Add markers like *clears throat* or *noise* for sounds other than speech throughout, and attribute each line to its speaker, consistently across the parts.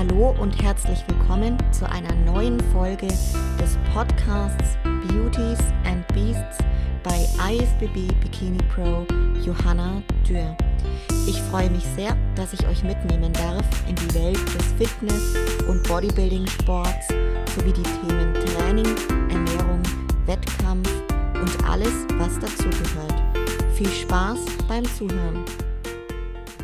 Speaker 1: Hallo und herzlich willkommen zu einer neuen Folge des Podcasts Beauties and Beasts bei IFBB Bikini Pro Johanna Dürr. Ich freue mich sehr, dass ich euch mitnehmen darf in die Welt des Fitness- und Bodybuilding-Sports sowie die Themen Training, Ernährung, Wettkampf und alles, was dazugehört. Viel Spaß beim Zuhören.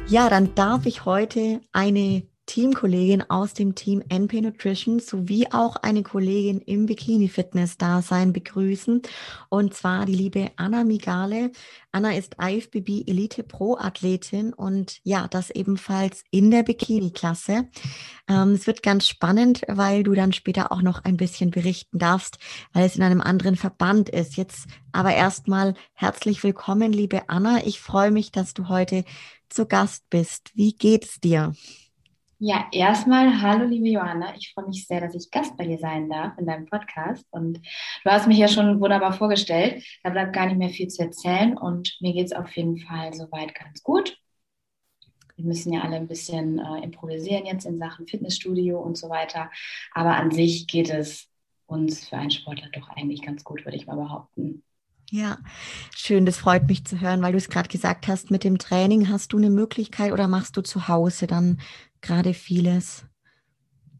Speaker 1: Ja, dann darf ich heute eine Teamkollegin aus dem Team NP Nutrition sowie auch eine Kollegin im Bikini Fitness Dasein begrüßen und zwar die liebe Anna Migale. Anna ist IFBB Elite Pro Athletin und ja, das ebenfalls in der Bikini Klasse. Ähm, es wird ganz spannend, weil du dann später auch noch ein bisschen berichten darfst, weil es in einem anderen Verband ist. Jetzt aber erstmal herzlich willkommen, liebe Anna. Ich freue mich, dass du heute zu Gast bist. Wie geht's dir?
Speaker 2: Ja, erstmal hallo liebe Johanna. Ich freue mich sehr, dass ich Gast bei dir sein darf in deinem Podcast. Und du hast mich ja schon wunderbar vorgestellt. Da bleibt gar nicht mehr viel zu erzählen und mir geht es auf jeden Fall soweit ganz gut. Wir müssen ja alle ein bisschen äh, improvisieren jetzt in Sachen Fitnessstudio und so weiter. Aber an sich geht es uns für einen Sportler doch eigentlich ganz gut, würde ich mal behaupten.
Speaker 1: Ja, schön, das freut mich zu hören, weil du es gerade gesagt hast, mit dem Training hast du eine Möglichkeit oder machst du zu Hause dann gerade vieles?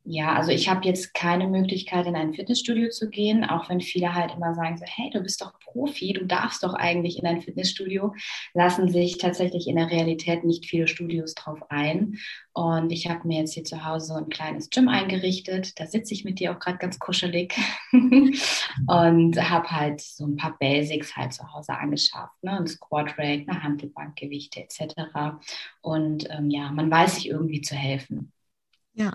Speaker 2: Ja, also ich habe jetzt keine Möglichkeit, in ein Fitnessstudio zu gehen, auch wenn viele halt immer sagen so, hey, du bist doch Profi, du darfst doch eigentlich in ein Fitnessstudio, lassen sich tatsächlich in der Realität nicht viele Studios drauf ein. Und ich habe mir jetzt hier zu Hause so ein kleines Gym eingerichtet. Da sitze ich mit dir auch gerade ganz kuschelig *laughs* und habe halt so ein paar Basics halt zu Hause angeschafft. Ne? Ein Squat Rack, eine Handelbankgewichte etc. Und ähm, ja, man weiß sich irgendwie zu helfen.
Speaker 1: Ja,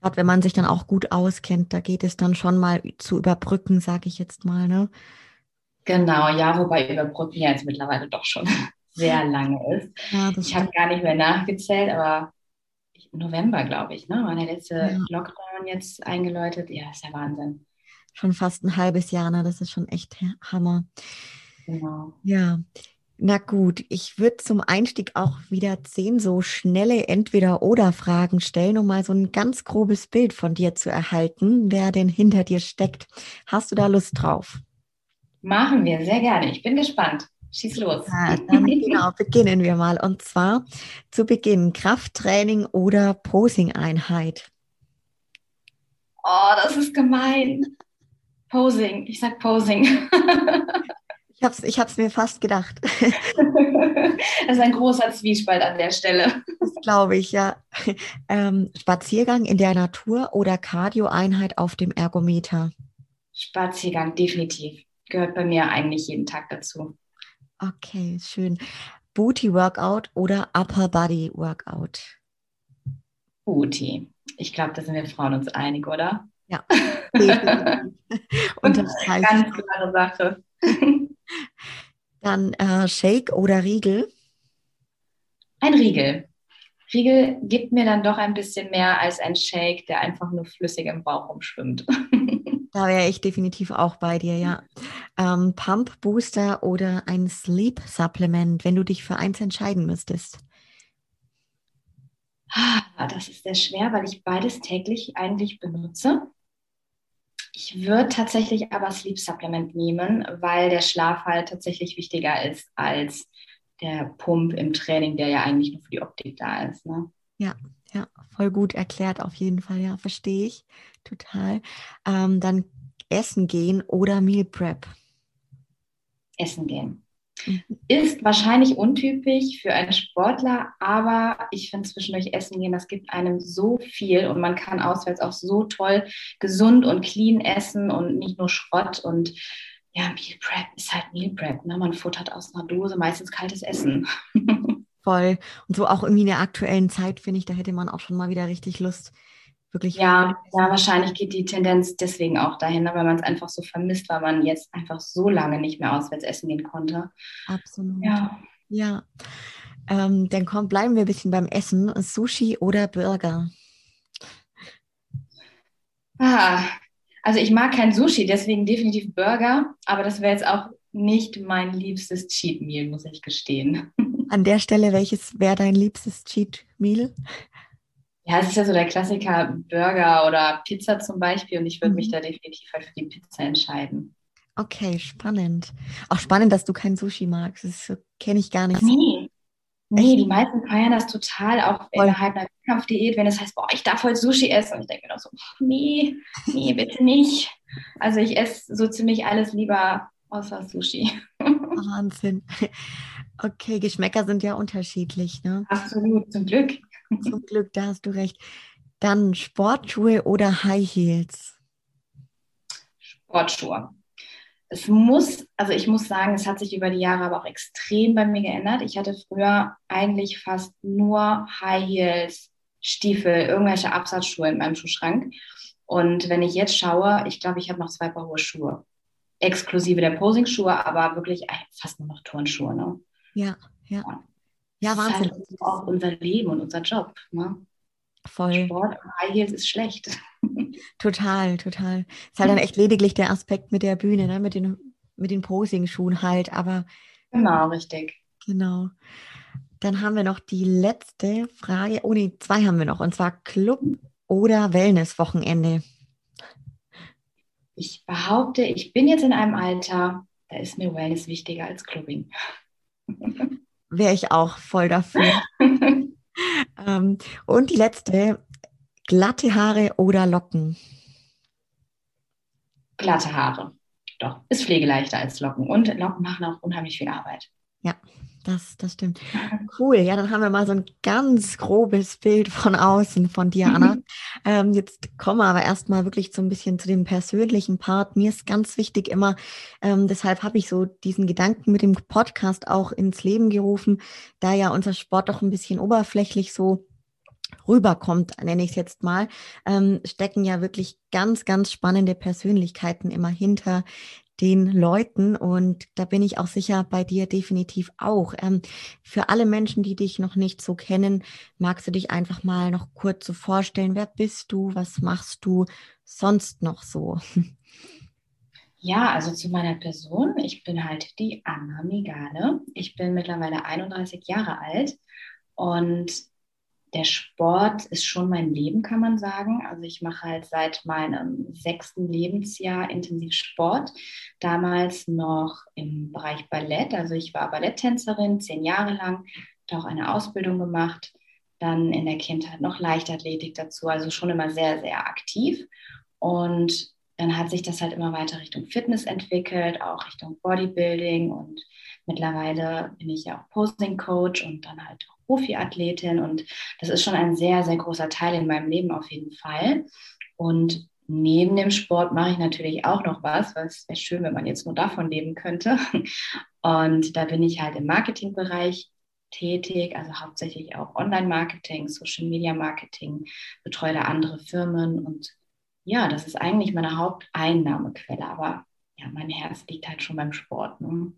Speaker 1: Gerade wenn man sich dann auch gut auskennt, da geht es dann schon mal zu überbrücken, sage ich jetzt mal, ne?
Speaker 2: Genau, ja, wobei überbrücken ja jetzt mittlerweile doch schon *laughs* sehr lange ist. Ja, ich habe gar nicht mehr nachgezählt, aber November, glaube ich, ne? War der letzte ja. Lockdown jetzt eingeläutet. Ja, ist ja Wahnsinn.
Speaker 1: Schon fast ein halbes Jahr, ne? Das ist schon echt Hammer. Genau. Ja. Na gut, ich würde zum Einstieg auch wieder zehn so schnelle Entweder-Oder-Fragen stellen, um mal so ein ganz grobes Bild von dir zu erhalten, wer denn hinter dir steckt. Hast du da Lust drauf?
Speaker 2: Machen wir, sehr gerne. Ich bin gespannt. Schieß los.
Speaker 1: Ja, dann *laughs* genau, beginnen wir mal. Und zwar zu Beginn Krafttraining oder Posing-Einheit.
Speaker 2: Oh, das ist gemein. Posing. Ich sag Posing. *laughs*
Speaker 1: Ich habe es ich hab's mir fast gedacht. *laughs*
Speaker 2: das ist ein großer Zwiespalt an der Stelle.
Speaker 1: Das glaube ich, ja. Ähm, Spaziergang in der Natur oder Cardio-Einheit auf dem Ergometer?
Speaker 2: Spaziergang, definitiv. Gehört bei mir eigentlich jeden Tag dazu.
Speaker 1: Okay, schön. Booty Workout oder Upper Body Workout?
Speaker 2: Booty. Ich glaube, da sind wir Frauen uns einig, oder?
Speaker 1: Ja. *laughs*
Speaker 2: Und das heißt, Ganz klare Sache.
Speaker 1: Dann äh, Shake oder Riegel?
Speaker 2: Ein Riegel. Riegel gibt mir dann doch ein bisschen mehr als ein Shake, der einfach nur flüssig im Bauch rumschwimmt. *laughs*
Speaker 1: Da wäre ich definitiv auch bei dir, ja. Ähm, Pump Booster oder ein Sleep Supplement, wenn du dich für eins entscheiden müsstest?
Speaker 2: Ah, das ist sehr schwer, weil ich beides täglich eigentlich benutze. Ich würde tatsächlich aber Sleep Supplement nehmen, weil der Schlaf halt tatsächlich wichtiger ist als der Pump im Training, der ja eigentlich nur für die Optik da ist. Ne?
Speaker 1: Ja, ja, voll gut erklärt auf jeden Fall. Ja, verstehe ich total. Ähm, dann Essen gehen oder Meal Prep?
Speaker 2: Essen gehen. Ist wahrscheinlich untypisch für einen Sportler, aber ich finde zwischendurch Essen gehen, das gibt einem so viel und man kann auswärts auch so toll gesund und clean essen und nicht nur Schrott und ja, Meal Prep ist halt Meal Prep. Ne? Man futtert aus einer Dose meistens kaltes Essen. *laughs*
Speaker 1: Voll. Und so auch irgendwie in der aktuellen Zeit, finde ich, da hätte man auch schon mal wieder richtig Lust, wirklich.
Speaker 2: Ja, ja, wahrscheinlich geht die Tendenz deswegen auch dahin, ne, weil man es einfach so vermisst, weil man jetzt einfach so lange nicht mehr auswärts essen gehen konnte.
Speaker 1: Absolut. Ja. Ja. Ähm, dann komm, bleiben wir ein bisschen beim Essen. Sushi oder Burger?
Speaker 2: Ah, also ich mag kein Sushi, deswegen definitiv Burger, aber das wäre jetzt auch nicht mein liebstes Cheat Meal, muss ich gestehen.
Speaker 1: An der Stelle, welches wäre dein liebstes Cheat Meal?
Speaker 2: Ja, es ist ja so der Klassiker Burger oder Pizza zum Beispiel und ich würde mhm. mich da definitiv halt für die Pizza entscheiden.
Speaker 1: Okay, spannend. Auch spannend, dass du kein Sushi magst. Das kenne ich gar nicht.
Speaker 2: Nee. Nee, die meisten feiern das total, auch Voll. innerhalb einer Wettkampfdiät, wenn es heißt, boah, ich darf heute Sushi essen. Und ich denke mir doch so, nee, nee, bitte nicht. Also ich esse so ziemlich alles lieber außer Sushi. *laughs*
Speaker 1: Wahnsinn. Okay, Geschmäcker sind ja unterschiedlich, ne?
Speaker 2: Absolut, zum Glück.
Speaker 1: Zum Glück, da hast du recht. Dann Sportschuhe oder High Heels?
Speaker 2: Sportschuhe. Es muss, also ich muss sagen, es hat sich über die Jahre aber auch extrem bei mir geändert. Ich hatte früher eigentlich fast nur High Heels, Stiefel, irgendwelche Absatzschuhe in meinem Schuhschrank. Und wenn ich jetzt schaue, ich glaube, ich habe noch zwei Paar hohe Schuhe. Exklusive der Posing-Schuhe, aber wirklich fast nur noch Turnschuhe. Ne?
Speaker 1: Ja, ja. Ja, Wahnsinn. Das
Speaker 2: ist auch unser Leben und unser Job. Ne?
Speaker 1: Voll.
Speaker 2: Sport und High Heels ist schlecht. *laughs*
Speaker 1: Total, total. Ist halt dann echt lediglich der Aspekt mit der Bühne, ne? mit den, mit den Posing-Schuhen halt, aber.
Speaker 2: Genau, richtig.
Speaker 1: Genau. Dann haben wir noch die letzte Frage. Oh nee, zwei haben wir noch. Und zwar Club oder Wellness-Wochenende?
Speaker 2: Ich behaupte, ich bin jetzt in einem Alter, da ist mir Wellness wichtiger als Clubbing. *laughs*
Speaker 1: Wäre ich auch voll dafür. *laughs* ähm, und die letzte, glatte Haare oder Locken?
Speaker 2: Glatte Haare. Doch, ist pflegeleichter als Locken. Und Locken machen auch unheimlich viel Arbeit.
Speaker 1: Ja, das, das stimmt. *laughs* Cool, ja, dann haben wir mal so ein ganz grobes Bild von außen von dir, Anna. *laughs* ähm, jetzt kommen wir aber erstmal wirklich so ein bisschen zu dem persönlichen Part. Mir ist ganz wichtig immer, ähm, deshalb habe ich so diesen Gedanken mit dem Podcast auch ins Leben gerufen, da ja unser Sport doch ein bisschen oberflächlich so rüberkommt, nenne ich es jetzt mal, ähm, stecken ja wirklich ganz, ganz spannende Persönlichkeiten immer hinter den Leuten und da bin ich auch sicher bei dir definitiv auch. Ähm, für alle Menschen, die dich noch nicht so kennen, magst du dich einfach mal noch kurz so vorstellen, wer bist du, was machst du sonst noch so?
Speaker 2: Ja, also zu meiner Person. Ich bin halt die Anna Migale. Ich bin mittlerweile 31 Jahre alt und der Sport ist schon mein Leben, kann man sagen. Also ich mache halt seit meinem sechsten Lebensjahr intensiv Sport. Damals noch im Bereich Ballett. Also ich war Balletttänzerin zehn Jahre lang, habe auch eine Ausbildung gemacht. Dann in der Kindheit noch Leichtathletik dazu. Also schon immer sehr, sehr aktiv. Und dann hat sich das halt immer weiter Richtung Fitness entwickelt, auch Richtung Bodybuilding und mittlerweile bin ich ja auch Posing Coach und dann halt auch Profiathletin und das ist schon ein sehr, sehr großer Teil in meinem Leben auf jeden Fall. Und neben dem Sport mache ich natürlich auch noch was, was wäre schön, wenn man jetzt nur davon leben könnte. *laughs* Und da bin ich halt im Marketingbereich tätig, also hauptsächlich auch Online-Marketing, Social-Media-Marketing, betreue da andere Firmen und ja, das ist eigentlich meine Haupteinnahmequelle, aber ja, mein Herz liegt halt schon beim Sport. Ne?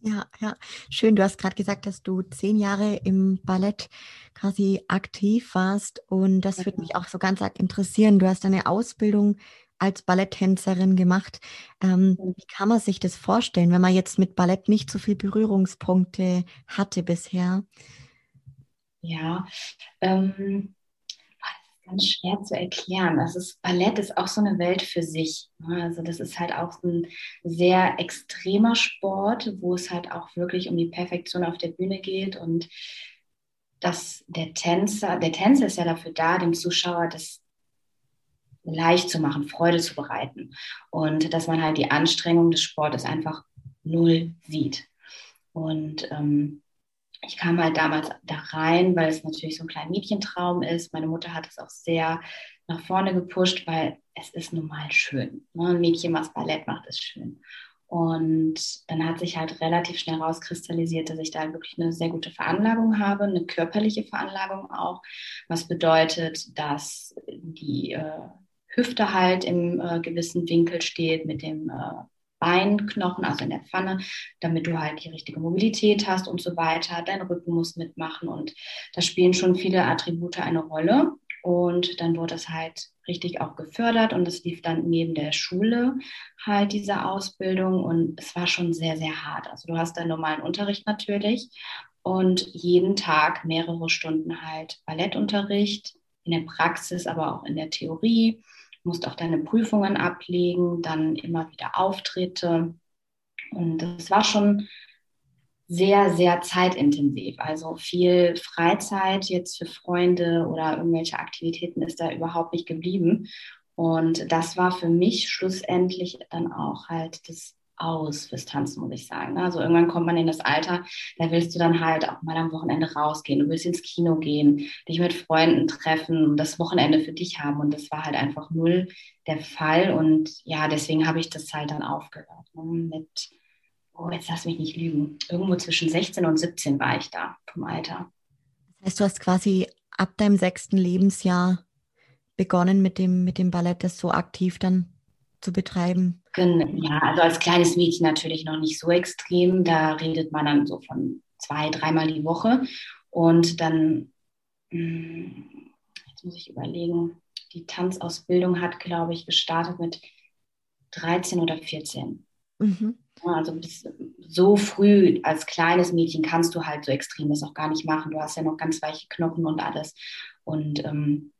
Speaker 1: Ja, ja, schön. Du hast gerade gesagt, dass du zehn Jahre im Ballett quasi aktiv warst und das würde mich auch so ganz arg interessieren. Du hast eine Ausbildung als Balletttänzerin gemacht. Ähm, wie kann man sich das vorstellen, wenn man jetzt mit Ballett nicht so viel Berührungspunkte hatte bisher?
Speaker 2: Ja, ähm, ganz schwer zu erklären. Das Ballett ist auch so eine Welt für sich. Ne? Also das ist halt auch ein sehr extremer Sport, wo es halt auch wirklich um die Perfektion auf der Bühne geht und dass der Tänzer, der Tänzer ist ja dafür da, dem Zuschauer das leicht zu machen, Freude zu bereiten und dass man halt die Anstrengung des Sportes einfach null sieht. Und ähm, ich kam halt damals da rein, weil es natürlich so ein kleiner Mädchentraum ist. Meine Mutter hat es auch sehr nach vorne gepusht, weil es ist nun mal schön. Ne? Ein Mädchen, was Ballett macht, ist schön. Und dann hat sich halt relativ schnell rauskristallisiert, dass ich da wirklich eine sehr gute Veranlagung habe, eine körperliche Veranlagung auch, was bedeutet, dass die äh, Hüfte halt im äh, gewissen Winkel steht mit dem äh, Beinknochen, also in der Pfanne, damit du halt die richtige Mobilität hast und so weiter. Dein Rücken muss mitmachen und da spielen schon viele Attribute eine Rolle. Und dann wurde es halt richtig auch gefördert und es lief dann neben der Schule halt diese Ausbildung und es war schon sehr, sehr hart. Also du hast deinen normalen Unterricht natürlich und jeden Tag mehrere Stunden halt Ballettunterricht in der Praxis, aber auch in der Theorie. Musst auch deine Prüfungen ablegen, dann immer wieder Auftritte. Und das war schon sehr, sehr zeitintensiv. Also viel Freizeit jetzt für Freunde oder irgendwelche Aktivitäten ist da überhaupt nicht geblieben. Und das war für mich schlussendlich dann auch halt das Aus fürs Tanzen, muss ich sagen. Also irgendwann kommt man in das Alter, da willst du dann halt auch mal am Wochenende rausgehen, du willst ins Kino gehen, dich mit Freunden treffen und das Wochenende für dich haben. Und das war halt einfach null der Fall. Und ja, deswegen habe ich das halt dann aufgehört. Ne? Mit oh, jetzt lass mich nicht lügen, irgendwo zwischen 16 und 17 war ich da vom Alter.
Speaker 1: Das heißt, du hast quasi ab deinem sechsten Lebensjahr begonnen mit dem, mit dem Ballett, das so aktiv dann zu betreiben?
Speaker 2: Ja, also als kleines Mädchen natürlich noch nicht so extrem. Da redet man dann so von zwei, dreimal die Woche. Und dann, hm, jetzt muss ich überlegen, die Tanzausbildung hat, glaube ich, gestartet mit 13 oder 14. Mhm. Also bis so früh als kleines Mädchen kannst du halt so extrem das auch gar nicht machen. Du hast ja noch ganz weiche Knochen und alles. Und ähm,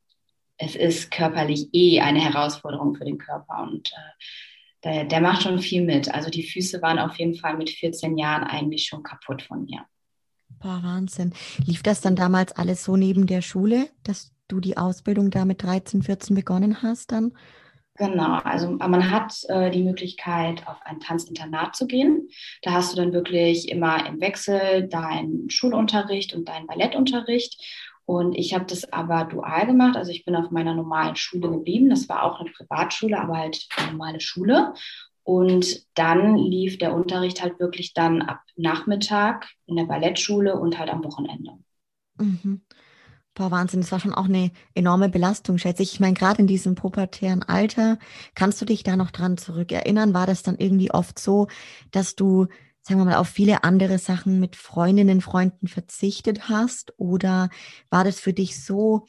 Speaker 2: es ist körperlich eh eine Herausforderung für den Körper. Und äh, der, der macht schon viel mit. Also die Füße waren auf jeden Fall mit 14 Jahren eigentlich schon kaputt von mir.
Speaker 1: Boah, Wahnsinn. Lief das dann damals alles so neben der Schule, dass du die Ausbildung da mit 13, 14 begonnen hast dann?
Speaker 2: Genau, also man hat äh, die Möglichkeit, auf ein Tanzinternat zu gehen. Da hast du dann wirklich immer im Wechsel deinen Schulunterricht und deinen Ballettunterricht. Und ich habe das aber dual gemacht. Also ich bin auf meiner normalen Schule geblieben. Das war auch eine Privatschule, aber halt eine normale Schule. Und dann lief der Unterricht halt wirklich dann ab Nachmittag in der Ballettschule und halt am Wochenende.
Speaker 1: Mhm. Boah, Wahnsinn, das war schon auch eine enorme Belastung, schätze ich. Ich meine, gerade in diesem pubertären Alter, kannst du dich da noch dran zurückerinnern? War das dann irgendwie oft so, dass du, sagen wir mal, auf viele andere Sachen mit Freundinnen, Freunden verzichtet hast? Oder war das für dich so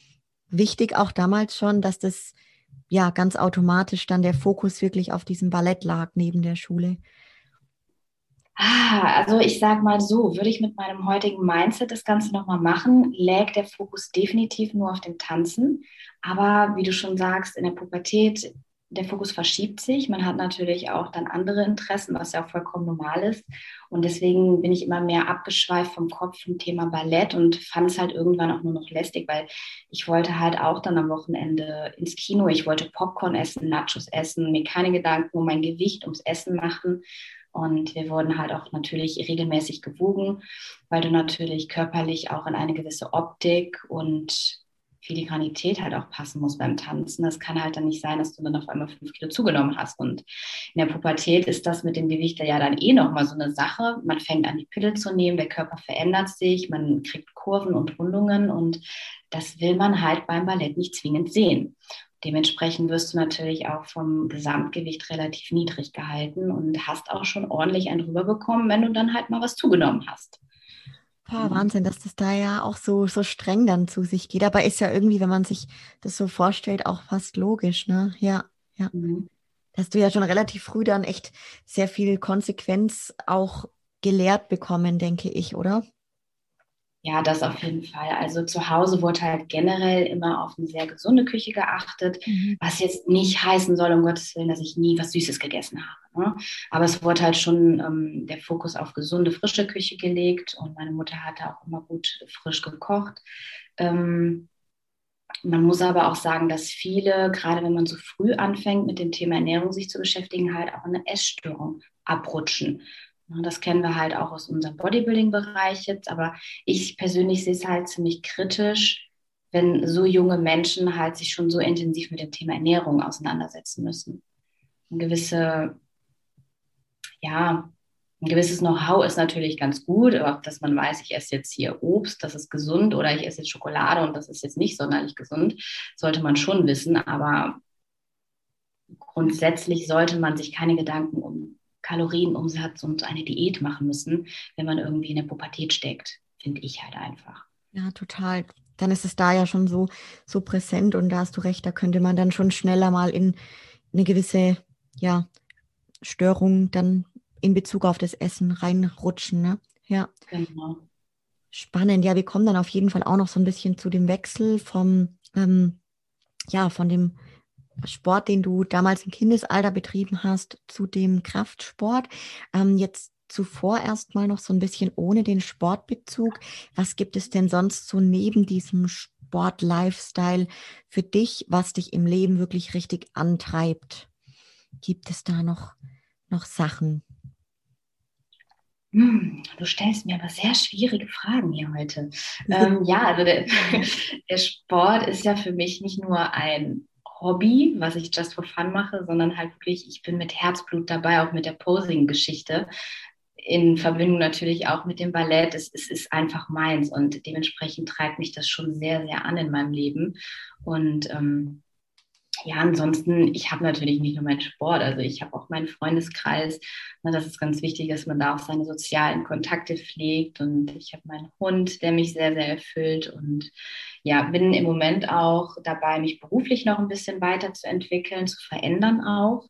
Speaker 1: wichtig, auch damals schon, dass das ja ganz automatisch dann der Fokus wirklich auf diesem Ballett lag neben der Schule?
Speaker 2: Ah, also ich sage mal so, würde ich mit meinem heutigen Mindset das Ganze nochmal machen, lägt der Fokus definitiv nur auf dem Tanzen. Aber wie du schon sagst, in der Pubertät, der Fokus verschiebt sich. Man hat natürlich auch dann andere Interessen, was ja auch vollkommen normal ist. Und deswegen bin ich immer mehr abgeschweift vom Kopf vom Thema Ballett und fand es halt irgendwann auch nur noch lästig, weil ich wollte halt auch dann am Wochenende ins Kino. Ich wollte Popcorn essen, Nachos essen, mir keine Gedanken um mein Gewicht, ums Essen machen. Und wir wurden halt auch natürlich regelmäßig gewogen, weil du natürlich körperlich auch in eine gewisse Optik und Filigranität halt auch passen musst beim Tanzen. Das kann halt dann nicht sein, dass du dann auf einmal fünf Kilo zugenommen hast. Und in der Pubertät ist das mit dem Gewicht ja dann eh nochmal so eine Sache. Man fängt an, die Pille zu nehmen, der Körper verändert sich, man kriegt Kurven und Rundungen und das will man halt beim Ballett nicht zwingend sehen. Dementsprechend wirst du natürlich auch vom Gesamtgewicht relativ niedrig gehalten und hast auch schon ordentlich einen drüber bekommen, wenn du dann halt mal was zugenommen hast.
Speaker 1: Boah, Wahnsinn, dass das da ja auch so, so streng dann zu sich geht. Aber ist ja irgendwie, wenn man sich das so vorstellt, auch fast logisch, ne? Ja, ja. Mhm. Hast du ja schon relativ früh dann echt sehr viel Konsequenz auch gelehrt bekommen, denke ich, oder?
Speaker 2: Ja, das auf jeden Fall. Also zu Hause wurde halt generell immer auf eine sehr gesunde Küche geachtet, mhm. was jetzt nicht heißen soll, um Gottes Willen, dass ich nie was Süßes gegessen habe. Ne? Aber es wurde halt schon ähm, der Fokus auf gesunde, frische Küche gelegt und meine Mutter hatte auch immer gut frisch gekocht. Ähm, man muss aber auch sagen, dass viele, gerade wenn man so früh anfängt, mit dem Thema Ernährung sich zu beschäftigen, halt auch eine Essstörung abrutschen. Das kennen wir halt auch aus unserem Bodybuilding-Bereich jetzt, aber ich persönlich sehe es halt ziemlich kritisch, wenn so junge Menschen halt sich schon so intensiv mit dem Thema Ernährung auseinandersetzen müssen. Ein gewisse, ja, ein gewisses Know-how ist natürlich ganz gut, aber dass man weiß, ich esse jetzt hier Obst, das ist gesund, oder ich esse jetzt Schokolade und das ist jetzt nicht sonderlich gesund, sollte man schon wissen. Aber grundsätzlich sollte man sich keine Gedanken um Kalorienumsatz und eine Diät machen müssen, wenn man irgendwie in der Pubertät steckt, finde ich halt einfach.
Speaker 1: Ja, total. Dann ist es da ja schon so, so präsent und da hast du recht, da könnte man dann schon schneller mal in eine gewisse ja, Störung dann in Bezug auf das Essen reinrutschen. Ne? Ja. Genau. Spannend. Ja, wir kommen dann auf jeden Fall auch noch so ein bisschen zu dem Wechsel vom ähm, ja, von dem Sport, den du damals im Kindesalter betrieben hast, zu dem Kraftsport. Ähm, jetzt zuvor erstmal noch so ein bisschen ohne den Sportbezug. Was gibt es denn sonst so neben diesem Sport-Lifestyle für dich, was dich im Leben wirklich richtig antreibt? Gibt es da noch, noch Sachen?
Speaker 2: Hm, du stellst mir aber sehr schwierige Fragen hier heute. *laughs* Ähm, ja, also der, *laughs* der Sport ist ja für mich nicht nur ein Hobby, was ich just for fun mache, sondern halt wirklich, ich bin mit Herzblut dabei, auch mit der Posing-Geschichte. In Verbindung natürlich auch mit dem Ballett. Es, es, ist einfach meins und dementsprechend treibt mich das schon sehr, sehr an in meinem Leben. Und ähm, ja, ansonsten, ich habe natürlich nicht nur meinen Sport, also ich habe auch meinen Freundeskreis. Ne, das ist ganz wichtig, dass man da auch seine sozialen Kontakte pflegt. Und ich habe meinen Hund, der mich sehr, sehr erfüllt. Und ja, bin im Moment auch dabei, mich beruflich noch ein bisschen weiterzuentwickeln, zu verändern auch.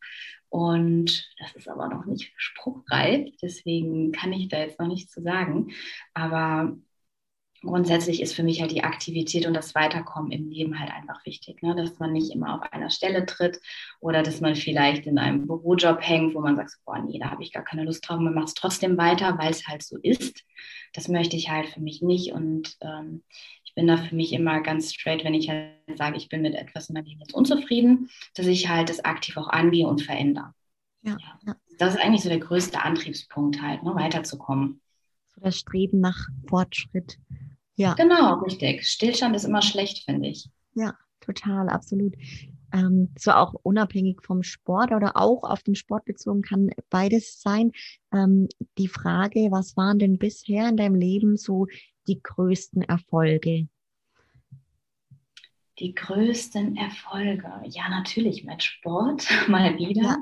Speaker 2: Und das ist aber noch nicht spruchreif, deswegen kann ich da jetzt noch nichts zu sagen. Aber grundsätzlich ist für mich halt die Aktivität und das Weiterkommen im Leben halt einfach wichtig, ne? dass man nicht immer auf einer Stelle tritt oder dass man vielleicht in einem Bürojob hängt, wo man sagt, boah, nee, da habe ich gar keine Lust drauf, man macht es trotzdem weiter, weil es halt so ist. Das möchte ich halt für mich nicht und ähm, ich bin da für mich immer ganz straight, wenn ich halt sage, ich bin mit etwas in meinem Leben jetzt unzufrieden, dass ich halt das aktiv auch angehe und verändere. Ja, ja. Das ist eigentlich so der größte Antriebspunkt halt, ne, weiterzukommen.
Speaker 1: So das Streben nach Fortschritt.
Speaker 2: Ja. Genau, richtig. Stillstand ist immer schlecht, finde ich.
Speaker 1: Ja, total, absolut. Ähm, so auch unabhängig vom Sport oder auch auf den Sport bezogen kann beides sein. Ähm, die Frage, was waren denn bisher in deinem Leben so die größten Erfolge?
Speaker 2: Die größten Erfolge, ja natürlich mit Sport *laughs* mal wieder.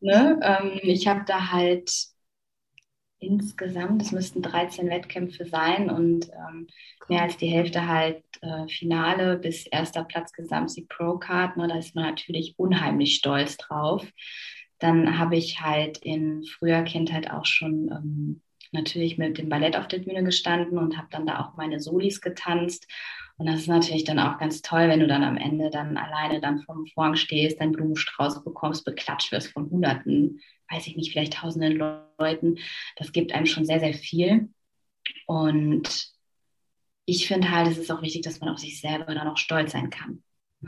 Speaker 2: Ja. Ne? Ähm, ich habe da halt insgesamt, es müssten 13 Wettkämpfe sein und ähm, mehr als die Hälfte halt äh, Finale bis erster Platz Gesamtsieg Pro Card. Ne, da ist man natürlich unheimlich stolz drauf. Dann habe ich halt in früher Kindheit auch schon ähm, natürlich mit dem Ballett auf der Bühne gestanden und habe dann da auch meine Solis getanzt. Und das ist natürlich dann auch ganz toll, wenn du dann am Ende dann alleine dann vom Vorhang stehst, deinen Blumenstrauß bekommst, beklatscht wirst von Hunderten weiß ich nicht, vielleicht tausenden Leuten. Das gibt einem schon sehr, sehr viel. Und ich finde halt, es ist auch wichtig, dass man auf sich selber dann auch stolz sein kann.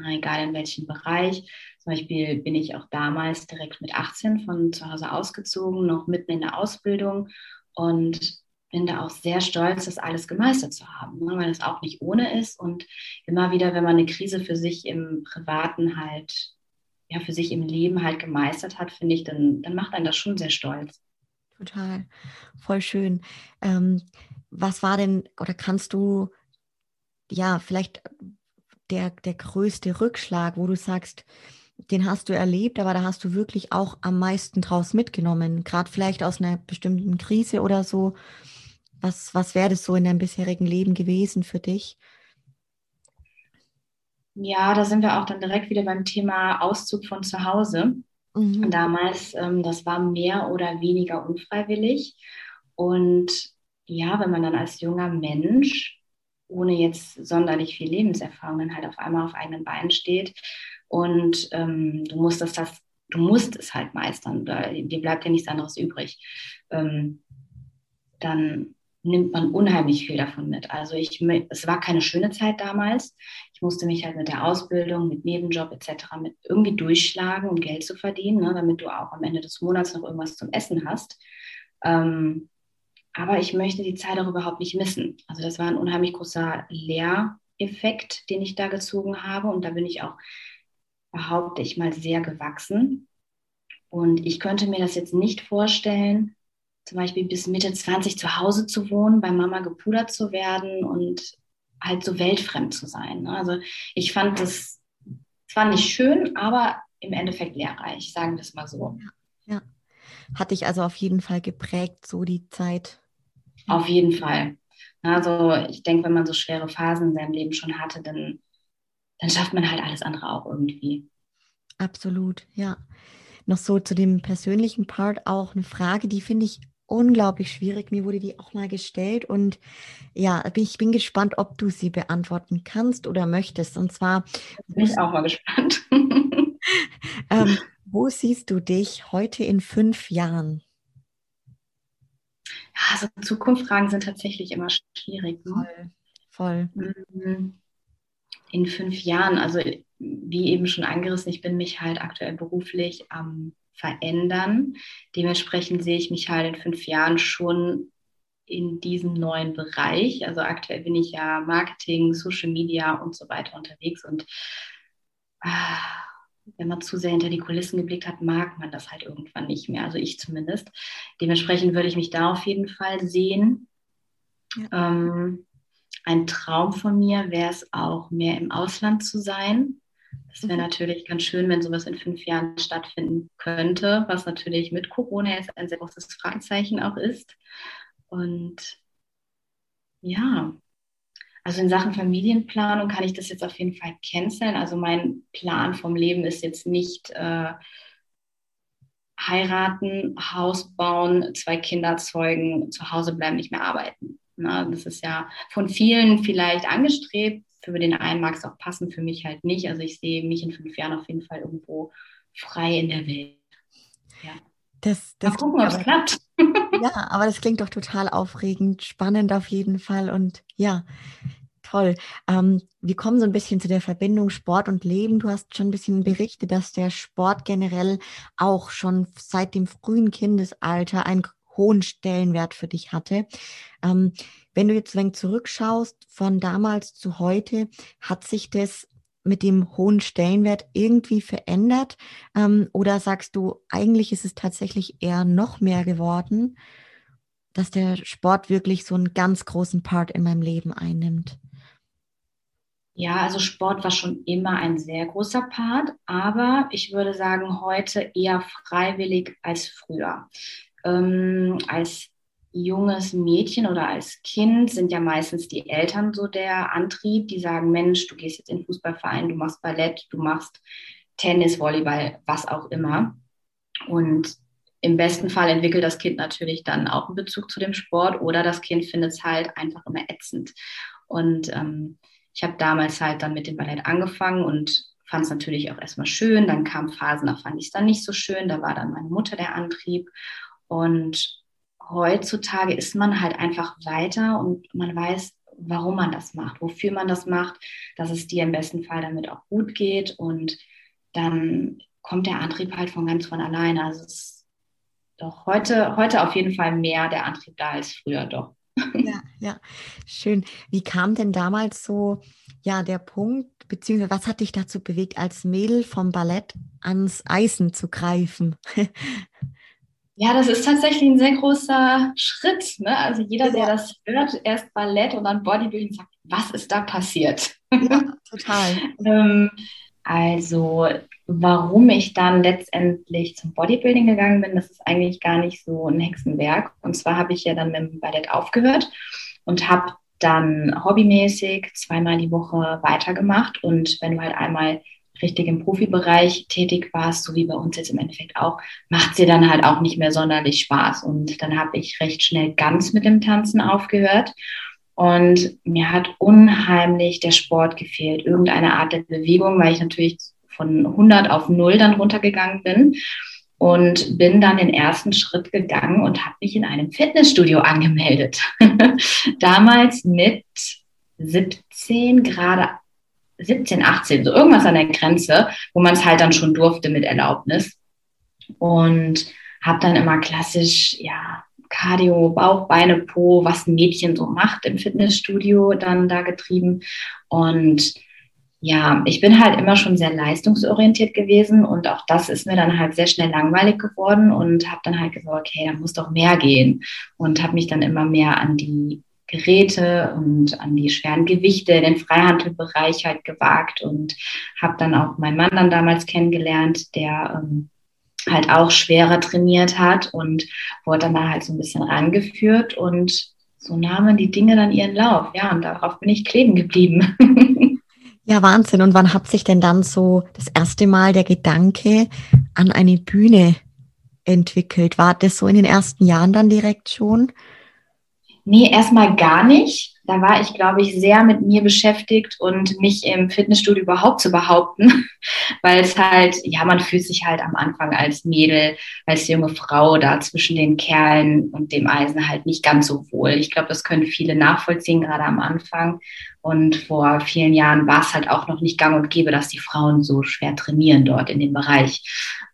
Speaker 2: Egal in welchem Bereich. Zum Beispiel bin ich auch damals direkt mit 18 von zu Hause ausgezogen, noch mitten in der Ausbildung und bin da auch sehr stolz, das alles gemeistert zu haben, ne, weil es auch nicht ohne ist. Und immer wieder, wenn man eine Krise für sich im Privaten halt ja, für sich im Leben halt gemeistert hat, finde ich, dann, dann macht einen das schon sehr stolz.
Speaker 1: Total, voll schön. Ähm, was war denn, oder kannst du, ja, vielleicht der, der größte Rückschlag, wo du sagst, den hast du erlebt, aber da hast du wirklich auch am meisten draus mitgenommen, gerade vielleicht aus einer bestimmten Krise oder so. Was, was wäre das so in deinem bisherigen Leben gewesen für dich?
Speaker 2: Ja, da sind wir auch dann direkt wieder beim Thema Auszug von zu Hause. Mhm. Damals, ähm, das war mehr oder weniger unfreiwillig. Und ja, wenn man dann als junger Mensch, ohne jetzt sonderlich viel Lebenserfahrung, dann halt auf einmal auf eigenen Beinen steht und ähm, du musst das, das, du musst es halt meistern, dir bleibt ja nichts anderes übrig. Ähm, dann nimmt man unheimlich viel davon mit. Also ich, es war keine schöne Zeit damals. Ich musste mich halt mit der Ausbildung, mit Nebenjob etc. mit irgendwie durchschlagen, um Geld zu verdienen, ne, damit du auch am Ende des Monats noch irgendwas zum Essen hast. Ähm, aber ich möchte die Zeit auch überhaupt nicht missen. Also das war ein unheimlich großer Lehreffekt, den ich da gezogen habe. Und da bin ich auch, behaupte ich mal, sehr gewachsen. Und ich könnte mir das jetzt nicht vorstellen, zum Beispiel bis Mitte 20 zu Hause zu wohnen, bei Mama gepudert zu werden und halt so weltfremd zu sein. Ne? Also ich fand das zwar nicht schön, aber im Endeffekt lehrreich, sagen wir es mal so.
Speaker 1: Ja. Hat dich also auf jeden Fall geprägt, so die Zeit?
Speaker 2: Auf jeden Fall. Also ich denke, wenn man so schwere Phasen in seinem Leben schon hatte, dann, dann schafft man halt alles andere auch irgendwie.
Speaker 1: Absolut, ja. Noch so zu dem persönlichen Part auch eine Frage, die finde ich unglaublich schwierig. Mir wurde die auch mal gestellt und ja, ich bin gespannt, ob du sie beantworten kannst oder möchtest. Und zwar
Speaker 2: bin ich auch mal gespannt. *laughs*
Speaker 1: ähm, wo siehst du dich heute in fünf Jahren?
Speaker 2: Ja, also Zukunftsfragen sind tatsächlich immer schwierig.
Speaker 1: Ne? Voll. voll.
Speaker 2: Mhm. In fünf Jahren, also wie eben schon angerissen, ich bin mich halt aktuell beruflich am verändern. Dementsprechend sehe ich mich halt in fünf Jahren schon in diesem neuen Bereich. Also aktuell bin ich ja Marketing, Social Media und so weiter unterwegs und ah, wenn man zu sehr hinter die Kulissen geblickt hat, mag man das halt irgendwann nicht mehr. Also ich zumindest. Dementsprechend würde ich mich da auf jeden Fall sehen. Ja. Ähm, ein Traum von mir wäre es auch, mehr im Ausland zu sein. Das wäre mhm. natürlich ganz schön, wenn sowas in fünf Jahren stattfinden könnte, was natürlich mit Corona jetzt ein sehr großes Fragezeichen auch ist. Und ja, also in Sachen Familienplanung kann ich das jetzt auf jeden Fall canceln. Also mein Plan vom Leben ist jetzt nicht äh, heiraten, Haus bauen, zwei Kinder zeugen, zu Hause bleiben, nicht mehr arbeiten. Na, das ist ja von vielen vielleicht angestrebt. Für den einen mag es auch passen, für mich halt nicht. Also ich sehe mich in fünf Jahren auf jeden Fall irgendwo frei in der Welt.
Speaker 1: Ja. Das, das
Speaker 2: Mal gucken, ob es klappt. *laughs*
Speaker 1: Ja, aber das klingt doch total aufregend, spannend auf jeden Fall und ja, toll. Ähm, wir kommen so ein bisschen zu der Verbindung Sport und Leben. Du hast schon ein bisschen berichtet, dass der Sport generell auch schon seit dem frühen Kindesalter einen hohen Stellenwert für dich hatte. Ähm, wenn du jetzt ein wenig zurückschaust von damals zu heute, hat sich das mit dem hohen Stellenwert irgendwie verändert? Ähm, oder sagst du, eigentlich ist es tatsächlich eher noch mehr geworden, dass der Sport wirklich so einen ganz großen Part in meinem Leben einnimmt?
Speaker 2: Ja, also Sport war schon immer ein sehr großer Part, aber ich würde sagen, heute eher freiwillig als früher. Ähm, als junges Mädchen oder als Kind sind ja meistens die Eltern so der Antrieb, die sagen, Mensch, du gehst jetzt in den Fußballverein, du machst Ballett, du machst Tennis, Volleyball, was auch immer. Und im besten Fall entwickelt das Kind natürlich dann auch einen Bezug zu dem Sport oder das Kind findet es halt einfach immer ätzend. Und ähm, ich habe damals halt dann mit dem Ballett angefangen und fand es natürlich auch erstmal schön. Dann kamen Phasen, da fand ich es dann nicht so schön. Da war dann meine Mutter der Antrieb. Und heutzutage ist man halt einfach weiter und man weiß, warum man das macht, wofür man das macht, dass es dir im besten Fall damit auch gut geht und dann kommt der Antrieb halt von ganz von alleine. Also es ist doch heute, heute auf jeden Fall mehr der Antrieb da als früher doch.
Speaker 1: Ja, ja, schön. Wie kam denn damals so, ja, der Punkt, beziehungsweise was hat dich dazu bewegt, als Mädel vom Ballett ans Eisen zu greifen? *laughs*
Speaker 2: Ja, das ist tatsächlich ein sehr großer Schritt. Ne? Also jeder, der das hört, erst Ballett und dann Bodybuilding, sagt, was ist da passiert?
Speaker 1: Ja, *laughs* total.
Speaker 2: ähm, also warum ich dann letztendlich zum Bodybuilding gegangen bin, das ist eigentlich gar nicht so ein Hexenwerk. Und zwar habe ich ja dann mit dem Ballett aufgehört und habe dann hobbymäßig zweimal die Woche weitergemacht. Und wenn du halt einmal richtig im Profibereich tätig warst, so wie bei uns jetzt im Endeffekt auch, macht sie dann halt auch nicht mehr sonderlich Spaß. Und dann habe ich recht schnell ganz mit dem Tanzen aufgehört. Und mir hat unheimlich der Sport gefehlt, irgendeine Art der Bewegung, weil ich natürlich von 100 auf 0 dann runtergegangen bin und bin dann den ersten Schritt gegangen und habe mich in einem Fitnessstudio angemeldet. *laughs* Damals mit 17, gerade 17, 18, so irgendwas an der Grenze, wo man es halt dann schon durfte mit Erlaubnis. Und habe dann immer klassisch, ja, Cardio, Bauch, Beine, Po, was ein Mädchen so macht im Fitnessstudio, dann da getrieben. Und ja, ich bin halt immer schon sehr leistungsorientiert gewesen und auch das ist mir dann halt sehr schnell langweilig geworden und habe dann halt gesagt, okay, da muss doch mehr gehen und habe mich dann immer mehr an die Geräte und an die schweren Gewichte, den Freihandelbereich halt gewagt und habe dann auch meinen Mann dann damals kennengelernt, der ähm, halt auch schwerer trainiert hat und wurde dann da halt so ein bisschen rangeführt und so nahmen die Dinge dann ihren Lauf. Ja, und darauf bin ich kleben geblieben. *laughs*
Speaker 1: ja, Wahnsinn. Und wann hat sich denn dann so das erste Mal der Gedanke an eine Bühne entwickelt? War das so in den ersten Jahren dann direkt schon?
Speaker 2: Nee, erstmal gar nicht. Da war ich, glaube ich, sehr mit mir beschäftigt und mich im Fitnessstudio überhaupt zu behaupten, *laughs* weil es halt, ja, man fühlt sich halt am Anfang als Mädel, als junge Frau da zwischen den Kerlen und dem Eisen halt nicht ganz so wohl. Ich glaube, das können viele nachvollziehen, gerade am Anfang. Und vor vielen Jahren war es halt auch noch nicht gang und gäbe, dass die Frauen so schwer trainieren dort in dem Bereich.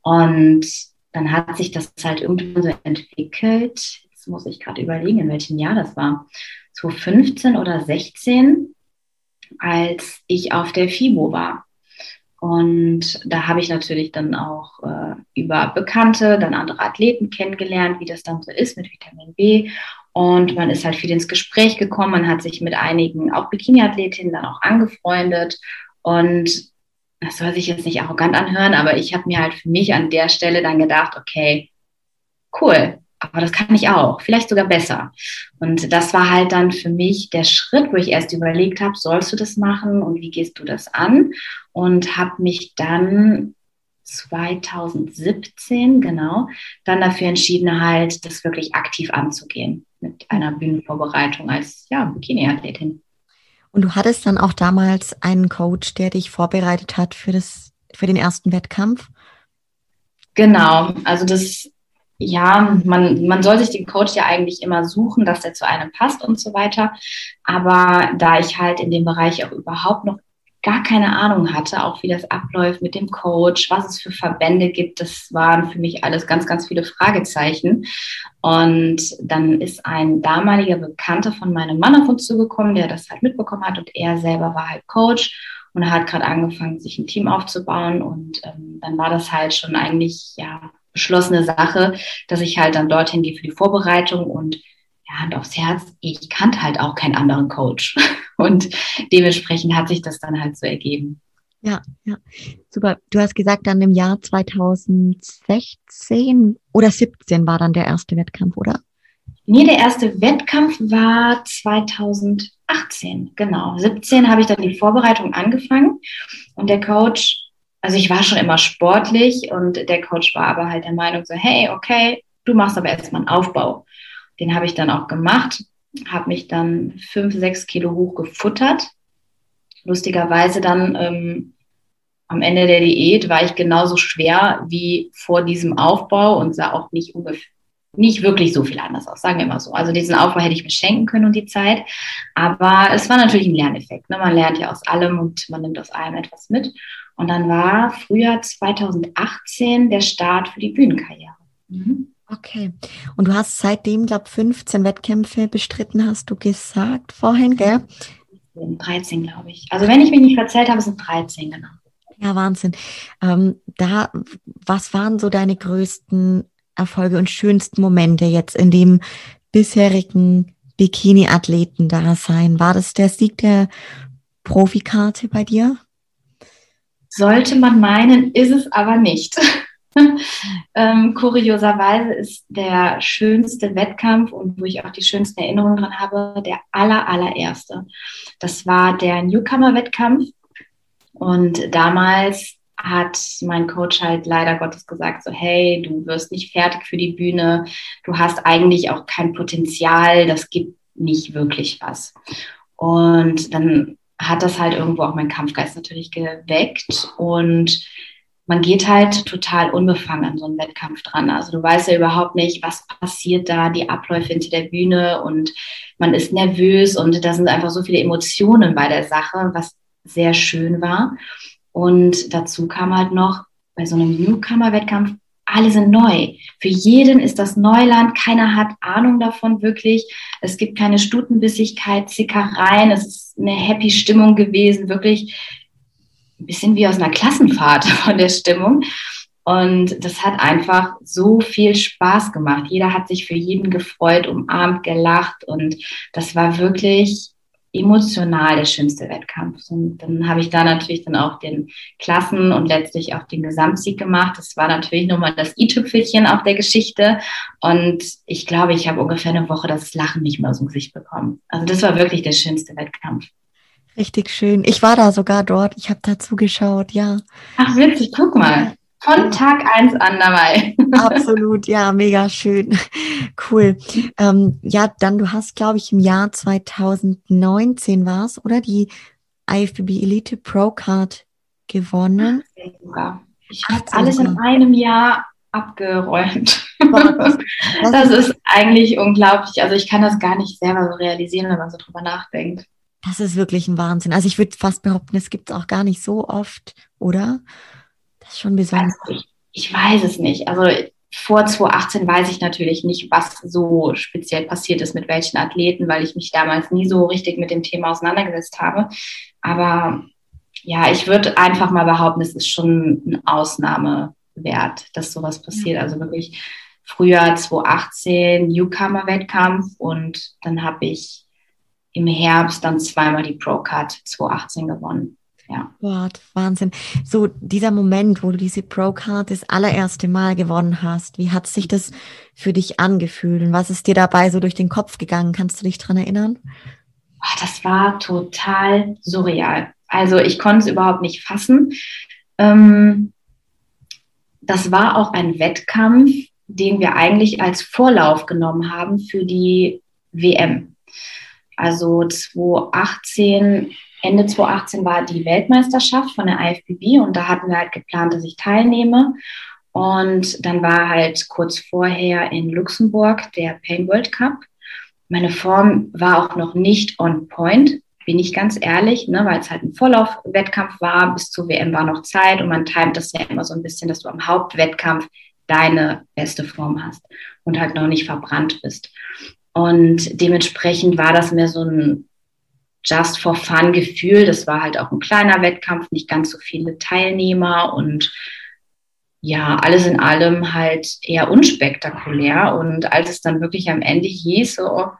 Speaker 2: Und dann hat sich das halt irgendwann so entwickelt. Jetzt muss ich gerade überlegen, in welchem Jahr das war. 2015 oder 16, als ich auf der FIBO war. Und da habe ich natürlich dann auch äh, über Bekannte, dann andere Athleten kennengelernt, wie das dann so ist mit Vitamin B. Und man ist halt viel ins Gespräch gekommen, man hat sich mit einigen, auch Bikini-Athletinnen, dann auch angefreundet. Und das soll sich jetzt nicht arrogant anhören, aber ich habe mir halt für mich an der Stelle dann gedacht, okay, cool, aber das kann ich auch, vielleicht sogar besser. Und das war halt dann für mich der Schritt, wo ich erst überlegt habe, sollst du das machen und wie gehst du das an? Und habe mich dann 2017, genau, dann dafür entschieden, halt das wirklich aktiv anzugehen mit einer Bühnenvorbereitung als ja, Bikini-Athletin.
Speaker 1: Und du hattest dann auch damals einen Coach, der dich vorbereitet hat für, das, für den ersten Wettkampf?
Speaker 2: Genau, also das, ja, man, man soll sich den Coach ja eigentlich immer suchen, dass der zu einem passt und so weiter. Aber da ich halt in dem Bereich auch überhaupt noch gar keine Ahnung hatte, auch wie das abläuft mit dem Coach, was es für Verbände gibt. Das waren für mich alles ganz, ganz viele Fragezeichen. Und dann ist ein damaliger Bekannter von meinem Mann auf uns zugekommen, der das halt mitbekommen hat und er selber war halt Coach und er hat gerade angefangen, sich ein Team aufzubauen und ähm, dann war das halt schon eigentlich ja beschlossene Sache, dass ich halt dann dorthin gehe für die Vorbereitung und ja, Hand aufs Herz, ich kannte halt auch keinen anderen Coach. *laughs* Und dementsprechend hat sich das dann halt so ergeben.
Speaker 1: Ja, ja, super. Du hast gesagt, dann im Jahr 2016 oder 17 war dann der erste Wettkampf, oder?
Speaker 2: Nee, der erste Wettkampf war 2018, genau. 17 habe ich dann die Vorbereitung angefangen und der Coach, also ich war schon immer sportlich und der Coach war aber halt der Meinung so, hey, okay, du machst aber erstmal einen Aufbau. Den habe ich dann auch gemacht, habe mich dann fünf, sechs Kilo hoch gefuttert. Lustigerweise dann ähm, am Ende der Diät war ich genauso schwer wie vor diesem Aufbau und sah auch nicht ungefähr nicht wirklich so viel anders aus, sagen wir mal so. Also diesen Aufbau hätte ich mir schenken können und die Zeit. Aber es war natürlich ein Lerneffekt. Ne? Man lernt ja aus allem und man nimmt aus allem etwas mit. Und dann war Frühjahr 2018 der Start für die Bühnenkarriere. Mhm.
Speaker 1: Okay. Und du hast seitdem, glaube ich, 15 Wettkämpfe bestritten, hast du gesagt vorhin, gell?
Speaker 2: 13, glaube ich. Also wenn ich mich nicht verzählt habe, sind 13, genau.
Speaker 1: Ja, Wahnsinn. Ähm, da, was waren so deine größten Erfolge und schönsten Momente jetzt in dem bisherigen Bikini-Athleten-Dasein? War das der Sieg der Profikarte bei dir?
Speaker 2: Sollte man meinen, ist es aber nicht. *laughs* ähm, kurioserweise ist der schönste Wettkampf und wo ich auch die schönsten Erinnerungen dran habe, der aller, allererste. Das war der Newcomer-Wettkampf. Und damals hat mein Coach halt leider Gottes gesagt, so hey, du wirst nicht fertig für die Bühne, du hast eigentlich auch kein Potenzial, das gibt nicht wirklich was. Und dann hat das halt irgendwo auch mein Kampfgeist natürlich geweckt und man geht halt total unbefangen an so einen Wettkampf dran. Also du weißt ja überhaupt nicht, was passiert da, die Abläufe hinter der Bühne und man ist nervös und da sind einfach so viele Emotionen bei der Sache, was sehr schön war. Und dazu kam halt noch bei so einem Newcomer-Wettkampf, alle sind neu. Für jeden ist das Neuland. Keiner hat Ahnung davon wirklich. Es gibt keine Stutenbissigkeit, Zickereien. Es ist eine happy Stimmung gewesen. Wirklich ein bisschen wie aus einer Klassenfahrt *laughs* von der Stimmung. Und das hat einfach so viel Spaß gemacht. Jeder hat sich für jeden gefreut, umarmt, gelacht. Und das war wirklich emotional der schönste Wettkampf. Und dann habe ich da natürlich dann auch den Klassen und letztlich auch den Gesamtsieg gemacht. Das war natürlich nochmal das i-Tüpfelchen auf der Geschichte. Und ich glaube, ich habe ungefähr eine Woche das Lachen nicht mehr aus dem Gesicht bekommen. Also das war wirklich der schönste Wettkampf.
Speaker 1: Richtig schön. Ich war da sogar dort. Ich habe da zugeschaut, ja.
Speaker 2: Ach, witzig, guck mal. Von Tag eins an dabei. *laughs*
Speaker 1: Absolut, ja, mega schön. Cool. Ähm, ja, dann du hast, glaube ich, im Jahr 2019 war es, oder? Die IFBB Elite Pro Card gewonnen.
Speaker 2: Ich habe alles in einem Jahr abgeräumt. *laughs* Das, das ist eigentlich unglaublich. Also ich kann das gar nicht selber so realisieren, wenn man so drüber nachdenkt.
Speaker 1: Das ist wirklich ein Wahnsinn. Also ich würde fast behaupten, es gibt es auch gar nicht so oft, oder? Das ist schon besonders.
Speaker 2: Also ich, ich weiß es nicht. Also vor 2018 weiß ich natürlich nicht, was so speziell passiert ist mit welchen Athleten, weil ich mich damals nie so richtig mit dem Thema auseinandergesetzt habe. Aber ja, ich würde einfach mal behaupten, es ist schon ein Ausnahmewert, dass sowas passiert. Also wirklich Frühjahr 2018 Newcomer-Wettkampf und dann habe ich im Herbst dann zweimal die Pro-Card 2018 gewonnen. Ja.
Speaker 1: Gott, Wahnsinn. So dieser Moment, wo du diese Pro-Card das allererste Mal gewonnen hast, wie hat sich das für dich angefühlt und was ist dir dabei so durch den Kopf gegangen? Kannst du dich dran erinnern?
Speaker 2: Das war total surreal. Also ich konnte es überhaupt nicht fassen. Ähm, das war auch ein Wettkampf, den wir eigentlich als Vorlauf genommen haben für die WM. Also 2018, Ende 2018 war die Weltmeisterschaft von der IFBB und da hatten wir halt geplant, dass ich teilnehme. Und dann war halt kurz vorher in Luxemburg der Pain World Cup. Meine Form war auch noch nicht on point bin ich ganz ehrlich, ne, weil es halt ein Vorlaufwettkampf war, bis zur WM war noch Zeit und man timet das ja immer so ein bisschen, dass du am Hauptwettkampf deine beste Form hast und halt noch nicht verbrannt bist. Und dementsprechend war das mehr so ein Just for Fun Gefühl. Das war halt auch ein kleiner Wettkampf, nicht ganz so viele Teilnehmer und ja, alles in allem halt eher unspektakulär. Und als es dann wirklich am Ende hieß, so,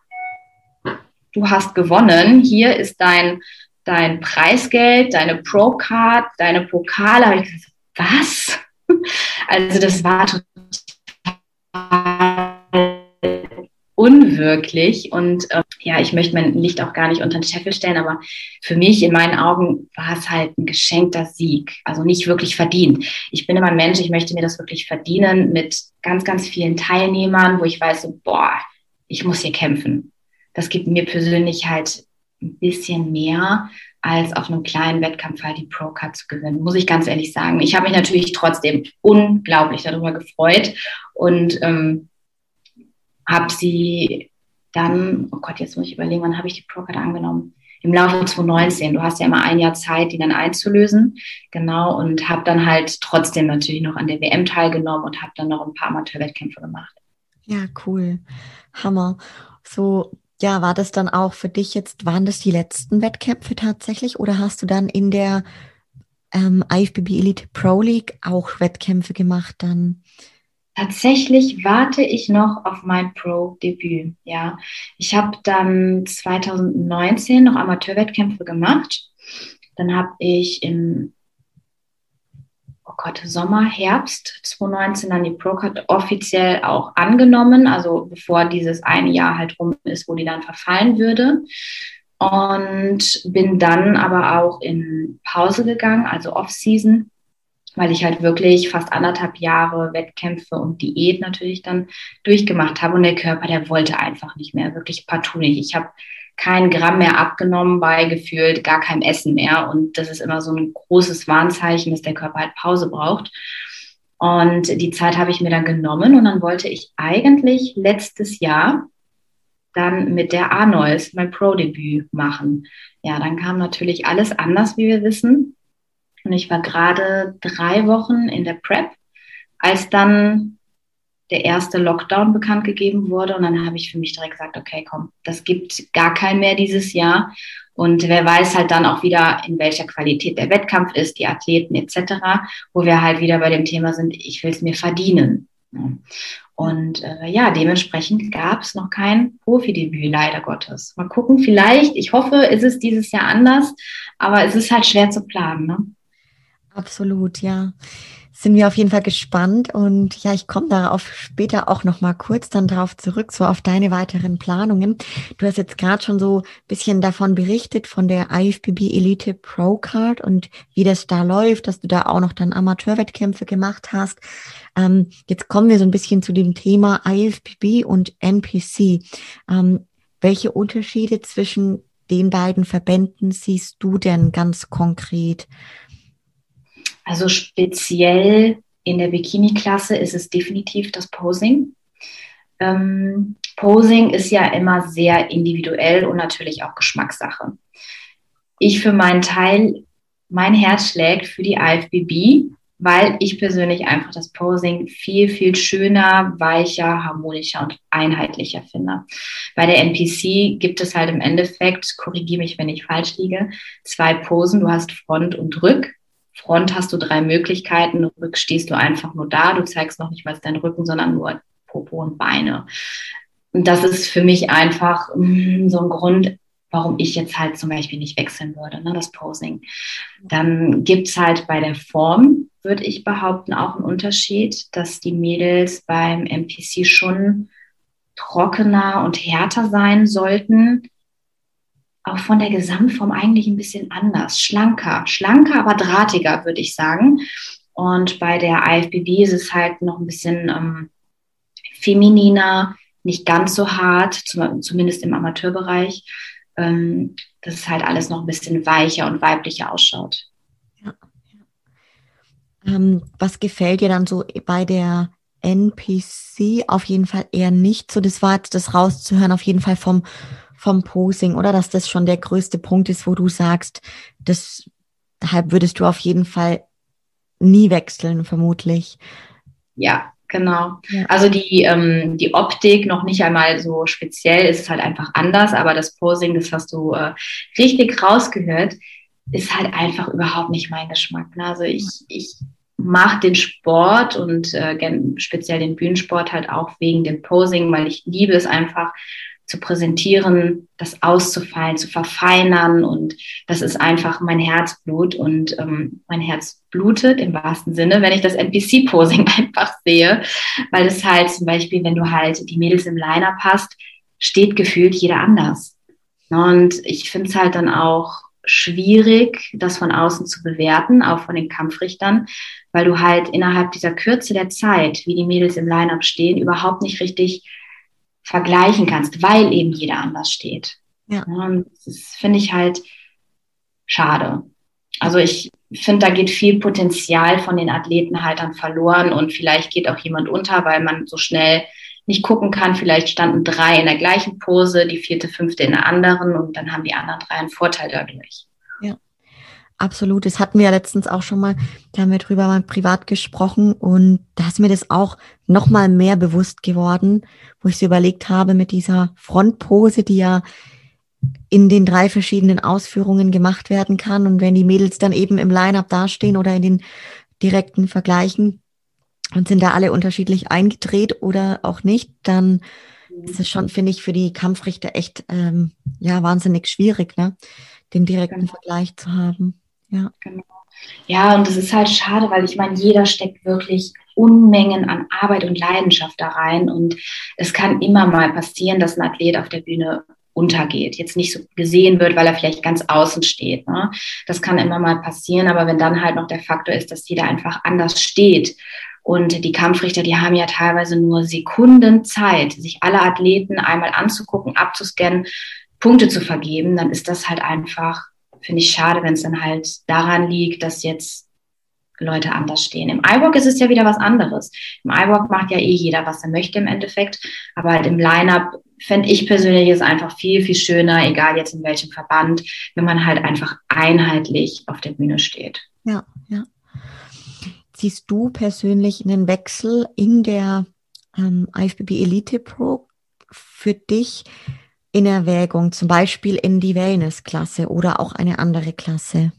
Speaker 2: du hast gewonnen, hier ist dein, dein Preisgeld, deine Pro-Card, deine Pokale. Habe ich gesagt, was? *laughs* Also das war total unwirklich und äh, ja, ich möchte mein Licht auch gar nicht unter den Scheffel stellen, aber für mich in meinen Augen war es halt ein geschenkter Sieg, also nicht wirklich verdient. Ich bin immer ein Mensch, ich möchte mir das wirklich verdienen mit ganz, ganz vielen Teilnehmern, wo ich weiß, so, boah, ich muss hier kämpfen das gibt mir persönlich halt ein bisschen mehr, als auf einem kleinen Wettkampf halt die Pro-Card zu gewinnen, muss ich ganz ehrlich sagen. Ich habe mich natürlich trotzdem unglaublich darüber gefreut und ähm, habe sie dann, oh Gott, jetzt muss ich überlegen, wann habe ich die Pro-Card angenommen? Im Laufe 2019. Du hast ja immer ein Jahr Zeit, die dann einzulösen. Genau. Und habe dann halt trotzdem natürlich noch an der WM teilgenommen und habe dann noch ein paar Amateurwettkämpfe gemacht.
Speaker 1: Ja, cool. Hammer. So ja, war das dann auch für dich jetzt, waren das die letzten Wettkämpfe tatsächlich oder hast du dann in der ähm, IFBB Elite Pro League auch Wettkämpfe gemacht dann?
Speaker 2: Tatsächlich warte ich noch auf mein Pro-Debüt. Ja, ich habe dann 2019 noch Amateurwettkämpfe gemacht. Dann habe ich im oh Gott, Sommer, Herbst 2019 dann die ProCard offiziell auch angenommen, also bevor dieses eine Jahr halt rum ist, wo die dann verfallen würde. Und bin dann aber auch in Pause gegangen, also Off-Season, weil ich halt wirklich fast anderthalb Jahre Wettkämpfe und Diät natürlich dann durchgemacht habe. Und der Körper, der wollte einfach nicht mehr, wirklich partout nicht. Ich habe kein Gramm mehr abgenommen bei gefühlt gar keinem Essen mehr. Und das ist immer so ein großes Warnzeichen, dass der Körper halt Pause braucht. Und die Zeit habe ich mir dann genommen und dann wollte ich eigentlich letztes Jahr dann mit der Arnolds mein Pro-Debüt machen. Ja, dann kam natürlich alles anders, wie wir wissen. Und ich war gerade drei Wochen in der Prep, als dann der erste Lockdown bekannt gegeben wurde. Und dann habe ich für mich direkt gesagt, okay, komm, das gibt gar keinen mehr dieses Jahr. Und wer weiß halt dann auch wieder, in welcher Qualität der Wettkampf ist, die Athleten etc., wo wir halt wieder bei dem Thema sind, ich will es mir verdienen. Und äh, ja, dementsprechend gab es noch kein Profidebüt, leider Gottes. Mal gucken, vielleicht, ich hoffe, ist es dieses Jahr anders, aber es ist halt schwer zu planen. Ne?
Speaker 1: Absolut, ja. sind wir auf jeden Fall gespannt und ja, ich komme darauf später auch noch mal kurz dann drauf zurück, so auf deine weiteren Planungen. Du hast jetzt gerade schon so ein bisschen davon berichtet von der IFBB Elite Pro Card und wie das da läuft, dass du da auch noch dann Amateurwettkämpfe gemacht hast. Ähm, jetzt kommen wir so ein bisschen zu dem Thema IFBB und NPC. Ähm, welche Unterschiede zwischen den beiden Verbänden siehst du denn ganz konkret?
Speaker 2: Also speziell in der Bikini-Klasse ist es definitiv das Posing. Ähm, Posing ist ja immer sehr individuell und natürlich auch Geschmackssache. Ich für meinen Teil, mein Herz schlägt für die IFBB, weil ich persönlich einfach das Posing viel, viel schöner, weicher, harmonischer und einheitlicher finde. Bei der NPC gibt es halt im Endeffekt, korrigiere mich, wenn ich falsch liege, zwei Posen. Du hast Front und Rück. Front hast du drei Möglichkeiten, Rück stehst du einfach nur da, du zeigst noch nicht mal deinen Rücken, sondern nur Popo und Beine. Und das ist für mich einfach mh, mm, so ein Grund, warum ich jetzt halt zum Beispiel nicht wechseln würde, ne, das Posing. Dann gibt's halt bei der Form, würde ich behaupten, auch einen Unterschied, dass die Mädels beim MPC schon trockener und härter sein sollten auch von der Gesamtform eigentlich ein bisschen anders, schlanker, schlanker, aber drahtiger, würde ich sagen. Und bei der IFBB ist es halt noch ein bisschen ähm, femininer, nicht ganz so hart, zumindest im Amateurbereich, ähm, dass es halt alles noch ein bisschen weicher und weiblicher ausschaut. Ja.
Speaker 1: Ähm, was gefällt dir dann so bei der NPC auf jeden Fall eher nicht so? Das war jetzt das rauszuhören, auf jeden Fall vom vom Posing oder dass das schon der größte Punkt ist, wo du sagst, deshalb würdest du auf jeden Fall nie wechseln, vermutlich.
Speaker 2: Ja, genau. Ja. Also die, ähm, die Optik noch nicht einmal so speziell, ist halt einfach anders, aber das Posing, das hast du äh, richtig rausgehört, ist halt einfach überhaupt nicht mein Geschmack. Ne? Also ich, ich mache den Sport und äh, speziell den Bühnensport halt auch wegen dem Posing, weil ich liebe es einfach, zu präsentieren, das auszufallen, zu verfeinern. Und das ist einfach mein Herzblut und ähm, mein Herz blutet im wahrsten Sinne, wenn ich das NPC-Posing *laughs* einfach sehe, weil es halt zum Beispiel, wenn du halt die Mädels im Liner passt, steht gefühlt jeder anders. Und ich finde es halt dann auch schwierig, das von außen zu bewerten, auch von den Kampfrichtern, weil du halt innerhalb dieser Kürze der Zeit, wie die Mädels im Line-up stehen, überhaupt nicht richtig vergleichen kannst, weil eben jeder anders steht. Ja. Und das finde ich halt schade. Also ich finde, da geht viel Potenzial von den Athleten halt dann verloren und vielleicht geht auch jemand unter, weil man so schnell nicht gucken kann. Vielleicht standen drei in der gleichen Pose, die vierte, fünfte in der anderen und dann haben die anderen drei einen Vorteil dadurch.
Speaker 1: Absolut. Das hatten wir ja letztens auch schon mal, da haben wir drüber mal privat gesprochen und da ist mir das auch noch mal mehr bewusst geworden, wo ich so überlegt habe mit dieser Frontpose, die ja in den drei verschiedenen Ausführungen gemacht werden kann. Und wenn die Mädels dann eben im Line-up dastehen oder in den direkten Vergleichen und sind da alle unterschiedlich eingedreht oder auch nicht, dann ist es schon, finde ich, für die Kampfrichter echt ähm, ja wahnsinnig schwierig, ne? den direkten genau. Vergleich zu haben. Ja.
Speaker 2: Genau. Ja, und das ist halt schade, weil ich meine, jeder steckt wirklich Unmengen an Arbeit und Leidenschaft da rein. Und es kann immer mal passieren, dass ein Athlet auf der Bühne untergeht, jetzt nicht so gesehen wird, weil er vielleicht ganz außen steht. Ne? Das kann immer mal passieren, aber wenn dann halt noch der Faktor ist, dass jeder einfach anders steht und die Kampfrichter, die haben ja teilweise nur Sekunden Zeit, sich alle Athleten einmal anzugucken, abzuscannen, Punkte zu vergeben, dann ist das halt einfach, finde ich schade, wenn es dann halt daran liegt, dass jetzt Leute anders stehen. Im iWalk ist es ja wieder was anderes. Im iWalk macht ja eh jeder, was er möchte im Endeffekt. Aber halt im Line-Up fände ich persönlich es einfach viel, viel schöner, egal jetzt in welchem Verband, wenn man halt einfach einheitlich auf der Bühne steht.
Speaker 1: Ja, ja. Siehst du persönlich einen Wechsel in der ähm, IFBB Elite Pro für dich in Erwägung, zum Beispiel in die Wellness-Klasse oder auch eine andere Klasse?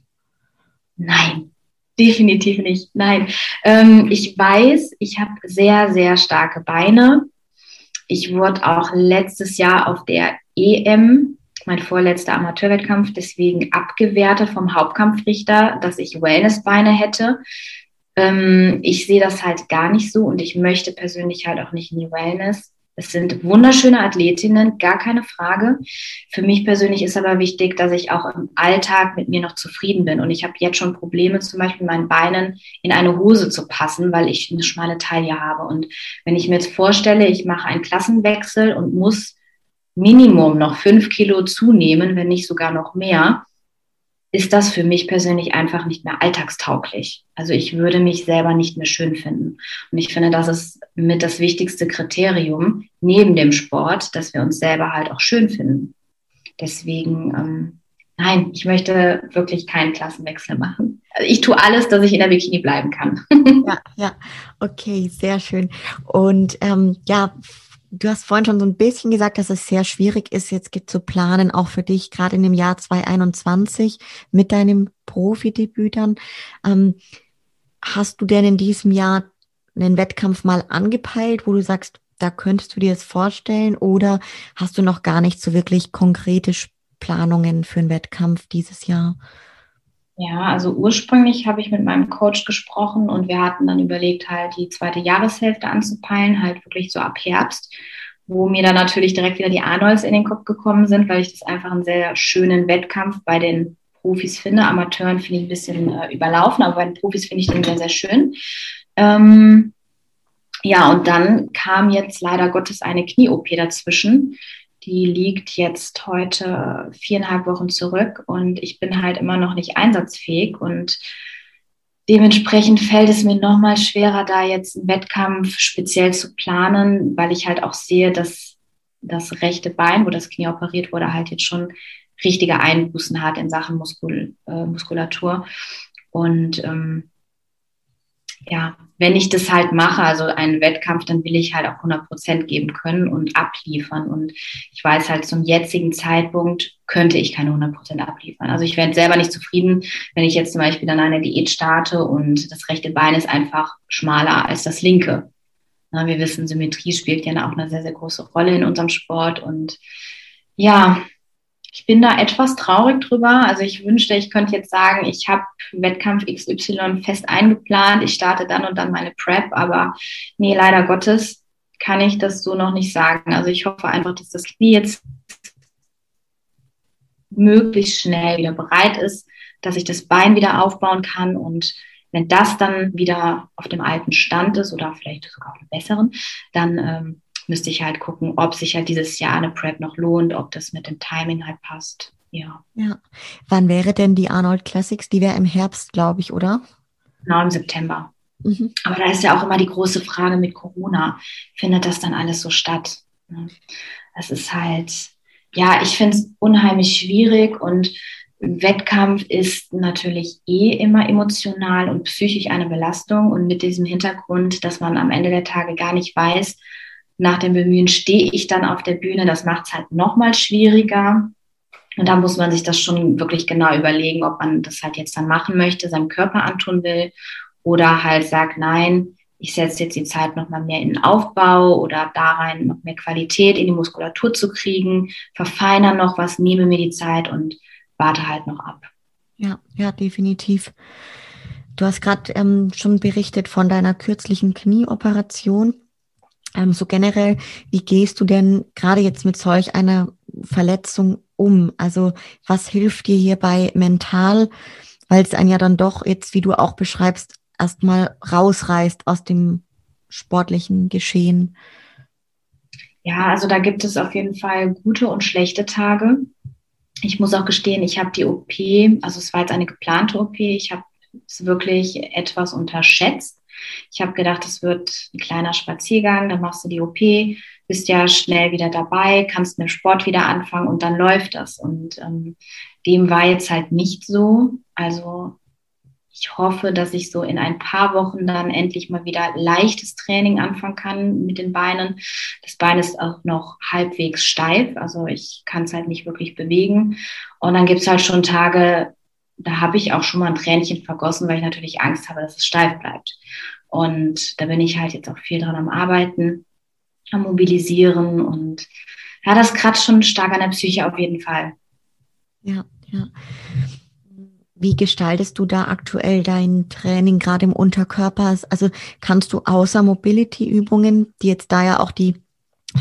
Speaker 2: Nein, definitiv nicht. Nein, ähm, ich weiß, ich habe sehr, sehr starke Beine. Ich wurde auch letztes Jahr auf der EM, mein vorletzter Amateurwettkampf, deswegen abgewertet vom Hauptkampfrichter, dass ich Wellnessbeine hätte. Ähm, ich sehe das halt gar nicht so und ich möchte persönlich halt auch nicht in die Wellness. Es sind wunderschöne Athletinnen, gar keine Frage. Für mich persönlich ist aber wichtig, dass ich auch im Alltag mit mir noch zufrieden bin. Und ich habe jetzt schon Probleme, zum Beispiel meinen Beinen in eine Hose zu passen, weil ich eine schmale Taille habe. Und wenn ich mir jetzt vorstelle, ich mache einen Klassenwechsel und muss Minimum noch fünf Kilo zunehmen, wenn nicht sogar noch mehr, ist das für mich persönlich einfach nicht mehr alltagstauglich. Also ich würde mich selber nicht mehr schön finden. Und ich finde, das ist mit das wichtigste Kriterium neben dem Sport, dass wir uns selber halt auch schön finden. Deswegen, ähm, nein, ich möchte wirklich keinen Klassenwechsel machen. Also ich tue alles, dass ich in der Bikini bleiben kann.
Speaker 1: ja, ja, okay, sehr schön. Und ähm, ja, Du hast vorhin schon so ein bisschen gesagt, dass es sehr schwierig ist, jetzt zu planen, auch für dich, gerade in dem Jahr 2021 mit deinem Profidebüt dann. Ähm, hast du denn in diesem Jahr einen Wettkampf mal angepeilt, wo du sagst, da könntest du dir das vorstellen oder hast du noch gar nicht so wirklich konkrete Planungen für einen Wettkampf dieses Jahr?
Speaker 2: Ja, also ursprünglich habe ich mit meinem Coach gesprochen und wir hatten dann überlegt, halt die zweite Jahreshälfte anzupeilen, halt wirklich so ab Herbst, wo mir dann natürlich direkt wieder die Arnolds in den Kopf gekommen sind, weil ich das einfach einen sehr schönen Wettkampf bei den Profis finde. Amateuren finde ich ein bisschen äh, überlaufen, aber bei den Profis finde ich den sehr, sehr schön. Ähm, ja, und dann kam jetzt leider Gottes eine Knie-OP dazwischen, die liegt jetzt heute viereinhalb Wochen zurück und ich bin halt immer noch nicht einsatzfähig und dementsprechend fällt es mir nochmal schwerer, da jetzt einen Wettkampf speziell zu planen, weil ich halt auch sehe, dass das rechte Bein, wo das Knie operiert wurde, halt jetzt schon richtige Einbußen hat in Sachen Muskul äh, Muskulatur. Und ähm, ja, wenn ich das halt mache, also einen Wettkampf, dann will ich halt auch 100 Prozent geben können und abliefern. Und ich weiß halt, zum jetzigen Zeitpunkt könnte ich keine 100 Prozent abliefern. Also ich wäre selber nicht zufrieden, wenn ich jetzt zum Beispiel dann eine Diät starte und das rechte Bein ist einfach schmaler als das linke. Na, wir wissen, Symmetrie spielt ja auch eine sehr, sehr große Rolle in unserem Sport. Und ja, ich bin da etwas traurig drüber. Also ich wünschte, ich könnte jetzt sagen, ich habe Wettkampf XY fest eingeplant, ich starte dann und dann meine Prep, aber nee, leider Gottes kann ich das so noch nicht sagen. Also ich hoffe einfach, dass das Knie jetzt möglichst schnell wieder bereit ist, dass ich das Bein wieder aufbauen kann und wenn das dann wieder auf dem alten Stand ist oder vielleicht sogar auf einem besseren, dann ähm, müsste ich halt gucken, ob sich halt dieses Jahr eine Prep noch lohnt, ob das mit dem Timing halt passt. Ja.
Speaker 1: Ja. Wann wäre denn die Arnold Classics? Die wäre im Herbst, glaube ich, oder?
Speaker 2: Genau, im September. Mhm. Aber da ist ja auch immer die große Frage mit Corona. Findet das dann alles so statt? Das ist halt, ja, ich finde es unheimlich schwierig und Wettkampf ist natürlich eh immer emotional und psychisch eine Belastung und mit diesem Hintergrund, dass man am Ende der Tage gar nicht weiß, nach dem Bemühen stehe ich dann auf der Bühne. Das macht es halt nochmal schwieriger. Und da muss man sich das schon wirklich genau überlegen, ob man das halt jetzt dann machen möchte, seinem Körper antun will oder halt sagt, nein, ich setze jetzt die Zeit nochmal mehr in den Aufbau oder da rein noch mehr Qualität in die Muskulatur zu kriegen, verfeinern noch was, nehme mir die Zeit und warte halt noch ab.
Speaker 1: Ja, ja, definitiv. Du hast gerade ähm, schon berichtet von deiner kürzlichen Knieoperation. Ähm, so generell, wie gehst du denn gerade jetzt mit solch einer Verletzung um? Also was hilft dir hierbei mental, weil es einen ja dann doch jetzt, wie du auch beschreibst, erstmal rausreißt aus dem sportlichen Geschehen?
Speaker 2: Ja, also da gibt es auf jeden Fall gute und schlechte Tage. Ich muss auch gestehen, ich habe die OP, also es war jetzt eine geplante OP, ich habe es wirklich etwas unterschätzt. Ich habe gedacht, es wird ein kleiner Spaziergang, dann machst du die OP, bist ja schnell wieder dabei, kannst mit dem Sport wieder anfangen und dann läuft das. Und ähm, dem war jetzt halt nicht so. Also ich hoffe, dass ich so in ein paar Wochen dann endlich mal wieder leichtes Training anfangen kann mit den Beinen. Das Bein ist auch noch halbwegs steif, also ich kann es halt nicht wirklich bewegen. Und dann gibt es halt schon Tage, da habe ich auch schon mal ein Tränchen vergossen, weil ich natürlich Angst habe, dass es steif bleibt. Und da bin ich halt jetzt auch viel dran am Arbeiten, am Mobilisieren und ja, das kratzt schon stark an der Psyche auf jeden Fall.
Speaker 1: Ja, ja. wie gestaltest du da aktuell dein Training, gerade im Unterkörper? Also kannst du außer Mobility-Übungen, die jetzt da ja auch die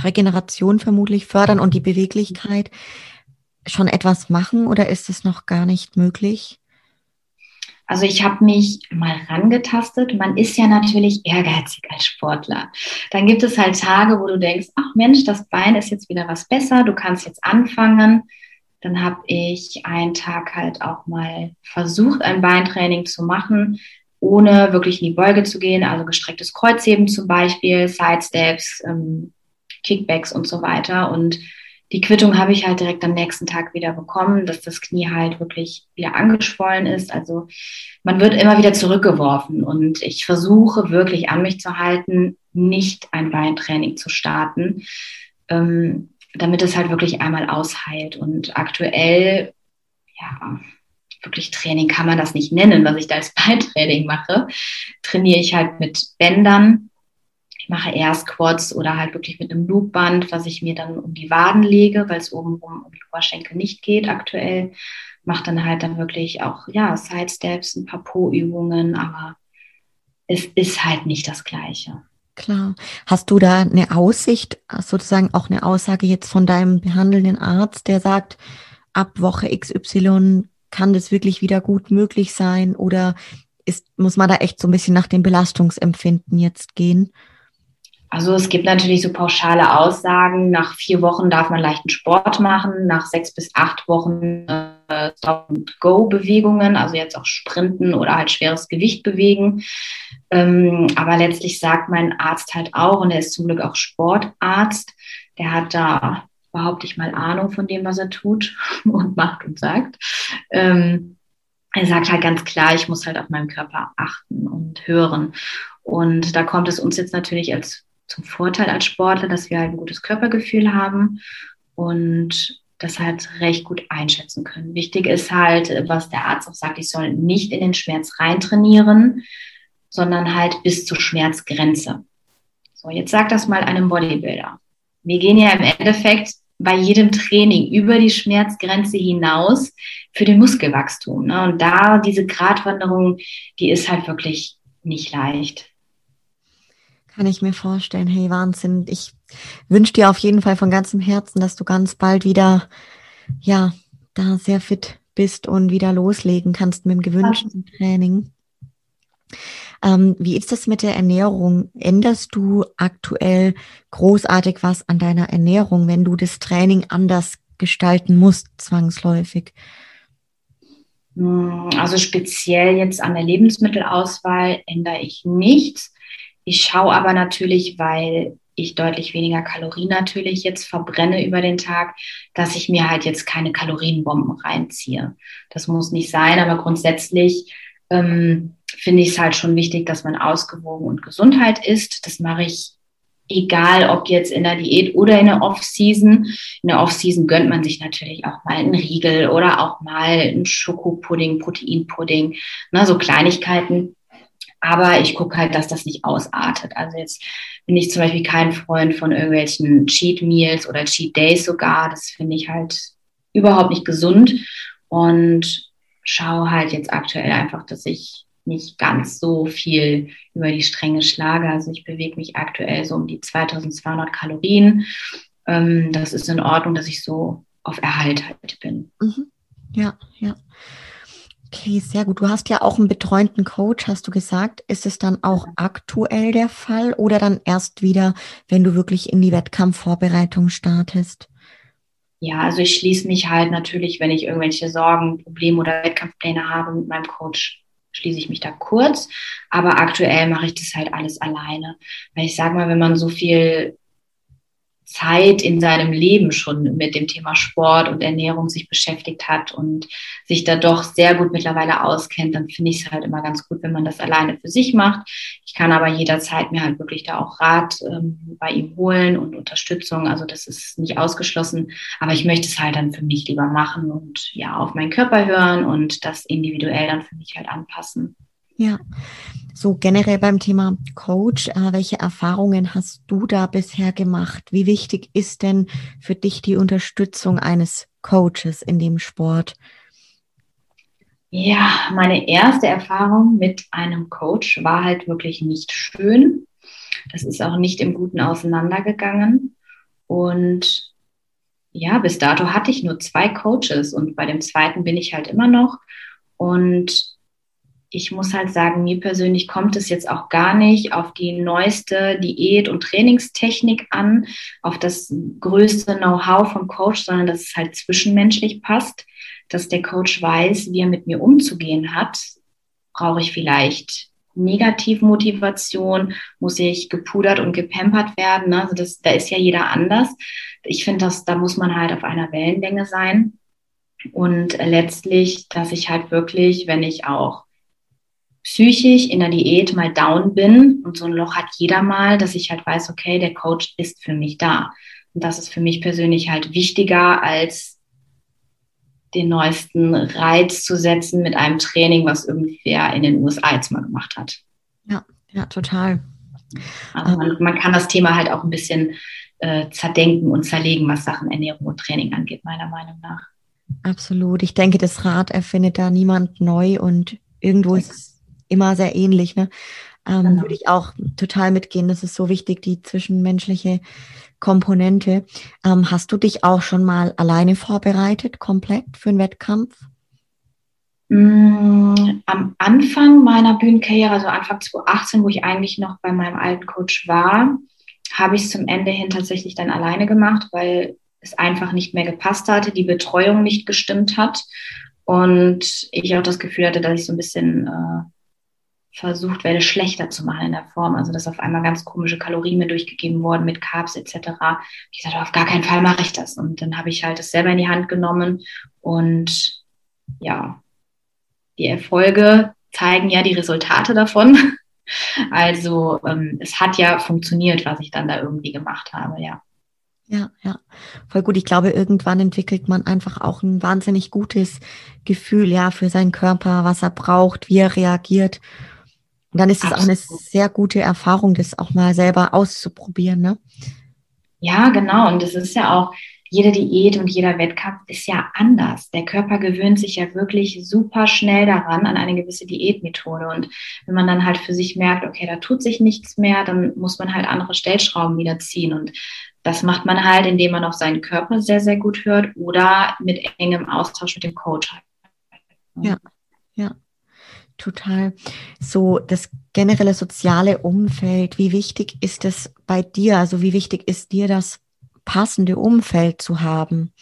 Speaker 1: Regeneration vermutlich fördern und die Beweglichkeit, schon etwas machen oder ist es noch gar nicht möglich?
Speaker 2: Also ich habe mich mal rangetastet. Man ist ja natürlich ehrgeizig als Sportler. Dann gibt es halt Tage, wo du denkst, ach Mensch, das Bein ist jetzt wieder was besser, du kannst jetzt anfangen. Dann habe ich einen Tag halt auch mal versucht, ein Beintraining zu machen, ohne wirklich in die Beuge zu gehen, also gestrecktes Kreuzheben zum Beispiel, Side Steps, ähm, Kickbacks und so weiter. Und die Quittung habe ich halt direkt am nächsten Tag wieder bekommen, dass das Knie halt wirklich wieder angeschwollen ist. Also man wird immer wieder zurückgeworfen und ich versuche wirklich an mich zu halten, nicht ein Beintraining zu starten. Ähm, damit es halt wirklich einmal ausheilt. Und aktuell, ja, wirklich Training kann man das nicht nennen, was ich da als *laughs* Beintraining mache. Trainiere ich halt mit Bändern. Mache eher Squats oder halt wirklich mit einem Loopband, was ich mir dann um die Waden lege, weil es obenrum um die Oberschenkel nicht geht aktuell. Mache dann halt dann wirklich auch, ja, Side ein paar Po-Übungen, aber es ist halt nicht das Gleiche.
Speaker 1: Klar. Hast du da eine Aussicht, sozusagen auch eine Aussage jetzt von deinem behandelnden Arzt, der sagt, ab Woche XY kann das wirklich wieder gut möglich sein oder ist, muss man da echt so ein bisschen nach dem Belastungsempfinden jetzt gehen?
Speaker 2: Also es gibt natürlich so pauschale Aussagen. Nach vier Wochen darf man leichten Sport machen, nach sechs bis acht Wochen äh, Stop-and-Go-Bewegungen, also jetzt auch Sprinten oder halt schweres Gewicht bewegen. Ähm, aber letztlich sagt mein Arzt halt auch, und er ist zum Glück auch Sportarzt, der hat da behaupte ich mal Ahnung von dem, was er tut *laughs* und macht und sagt. Ähm, er sagt halt ganz klar, ich muss halt auf meinen Körper achten und hören. Und da kommt es uns jetzt natürlich als zum Vorteil als Sportler, dass wir halt ein gutes Körpergefühl haben und das halt recht gut einschätzen können. Wichtig ist halt, was der Arzt auch sagt, ich soll nicht in den Schmerz reintrainieren, sondern halt bis zur Schmerzgrenze. So, jetzt sag das mal einem Bodybuilder. Wir gehen ja im Endeffekt bei jedem Training über die Schmerzgrenze hinaus für den Muskelwachstum. Ne? Und da diese Gratwanderung, die ist halt wirklich nicht leicht.
Speaker 1: Kann ich mir vorstellen. Hey, Wahnsinn. Ich wünsche dir auf jeden Fall von ganzem Herzen, dass du ganz bald wieder, ja, da sehr fit bist und wieder loslegen kannst mit dem gewünschten Training. Ähm, wie ist das mit der Ernährung? Änderst du aktuell großartig was an deiner Ernährung, wenn du das Training anders gestalten musst, zwangsläufig?
Speaker 2: Hm, also speziell jetzt an der Lebensmittelauswahl ändere ich nichts. Ich schaue aber natürlich, weil ich deutlich weniger Kalorien natürlich jetzt verbrenne über den Tag, dass ich mir halt jetzt keine Kalorienbomben reinziehe. Das muss nicht sein, aber grundsätzlich ähm, finde ich es halt schon wichtig, dass man ausgewogen und Gesundheit ist. Das mache ich egal, ob jetzt in der Diät oder in der Off-Season. In der Off-Season gönnt man sich natürlich auch mal einen Riegel oder auch mal einen Schokopudding, Proteinpudding, ne, so Kleinigkeiten aber ich gucke halt, dass das nicht ausartet. Also jetzt bin ich zum Beispiel kein Freund von irgendwelchen Cheat Meals oder Cheat Days sogar. Das finde ich halt überhaupt nicht gesund und schaue halt jetzt aktuell einfach, dass ich nicht ganz so viel über die Stränge schlage. Also ich bewege mich aktuell so um die 2200 Kalorien. Ähm, das ist in Ordnung, dass ich so auf Erhalt halt bin.
Speaker 1: Mhm. Ja, ja. Okay, sehr gut. Du hast ja auch einen betreuenden Coach, hast du gesagt. Ist es dann auch aktuell der Fall oder dann erst wieder, wenn du wirklich in die Wettkampfvorbereitung startest?
Speaker 2: Ja, also ich schließe mich halt natürlich, wenn ich irgendwelche Sorgen, Probleme oder Wettkampfpläne habe mit meinem Coach, schließe ich mich da kurz. Aber aktuell mache ich das halt alles alleine. Weil ich sage mal, wenn man so viel Zeit in seinem Leben schon mit dem Thema Sport und Ernährung sich beschäftigt hat und sich da doch sehr gut mittlerweile auskennt, dann finde ich es halt immer ganz gut, wenn man das alleine für sich macht. Ich kann aber jederzeit mir halt wirklich da auch Rat ähm, bei ihm holen und Unterstützung. Also das ist nicht ausgeschlossen, aber ich möchte es halt dann für mich lieber machen und ja, auf meinen Körper hören und das individuell dann für mich halt anpassen.
Speaker 1: Ja, so generell beim Thema Coach, äh, welche Erfahrungen hast du da bisher gemacht? Wie wichtig ist denn für dich die Unterstützung eines Coaches in dem Sport?
Speaker 2: Ja, meine erste Erfahrung mit einem Coach war halt wirklich nicht schön. Das ist auch nicht im Guten auseinandergegangen. Und ja, bis dato hatte ich nur zwei Coaches und bei dem zweiten bin ich halt immer noch. Und ich muss halt sagen, mir persönlich kommt es jetzt auch gar nicht auf die neueste Diät- und Trainingstechnik an, auf das größte Know-how vom Coach, sondern dass es halt zwischenmenschlich passt, dass der Coach weiß, wie er mit mir umzugehen hat. Brauche ich vielleicht Negativmotivation? Muss ich gepudert und gepampert werden? Ne? Also das, da ist ja jeder anders. Ich finde, da muss man halt auf einer Wellenlänge sein. Und letztlich, dass ich halt wirklich, wenn ich auch psychisch in der Diät mal down bin und so ein Loch hat jeder mal, dass ich halt weiß, okay, der Coach ist für mich da. Und das ist für mich persönlich halt wichtiger als den neuesten Reiz zu setzen mit einem Training, was irgendwer in den USA jetzt mal gemacht hat.
Speaker 1: Ja, ja, total.
Speaker 2: Also man, man kann das Thema halt auch ein bisschen äh, zerdenken und zerlegen, was Sachen Ernährung und Training angeht, meiner Meinung nach.
Speaker 1: Absolut. Ich denke, das Rad erfindet da niemand neu und irgendwo ist immer sehr ähnlich. Ne? Ähm, genau. Würde ich auch total mitgehen. Das ist so wichtig, die zwischenmenschliche Komponente. Ähm, hast du dich auch schon mal alleine vorbereitet, komplett für einen Wettkampf?
Speaker 2: Mm, am Anfang meiner Bühnenkarriere, also Anfang 2018, wo ich eigentlich noch bei meinem alten Coach war, habe ich es zum Ende hin tatsächlich dann alleine gemacht, weil es einfach nicht mehr gepasst hatte, die Betreuung nicht gestimmt hat und ich auch das Gefühl hatte, dass ich so ein bisschen äh, versucht werde, schlechter zu machen in der Form. Also dass auf einmal ganz komische Kalorien mir durchgegeben wurden mit Carbs etc. Ich sagte, auf gar keinen Fall mache ich das. Und dann habe ich halt das selber in die Hand genommen und ja, die Erfolge zeigen ja die Resultate davon. *laughs* Also ähm, es hat ja funktioniert, was ich dann da irgendwie gemacht habe, ja.
Speaker 1: Ja, ja, voll gut. Ich glaube, irgendwann entwickelt man einfach auch ein wahnsinnig gutes Gefühl, ja, für seinen Körper, was er braucht, wie er reagiert. Und dann ist es auch eine sehr gute Erfahrung, das auch mal selber auszuprobieren, ne?
Speaker 2: Ja, genau. Und das ist ja auch, jede Diät und jeder Wettkampf ist ja anders. Der Körper gewöhnt sich ja wirklich super schnell daran, an eine gewisse Diätmethode. Und wenn man dann halt für sich merkt, okay, da tut sich nichts mehr, dann muss man halt andere Stellschrauben wieder ziehen. Und das macht man halt, indem man auf seinen Körper sehr, sehr gut hört oder mit engem Austausch mit dem Coach.
Speaker 1: Ja, ja total. So das generelle soziale Umfeld, wie wichtig ist es bei dir? Also wie wichtig ist dir das passende Umfeld zu haben?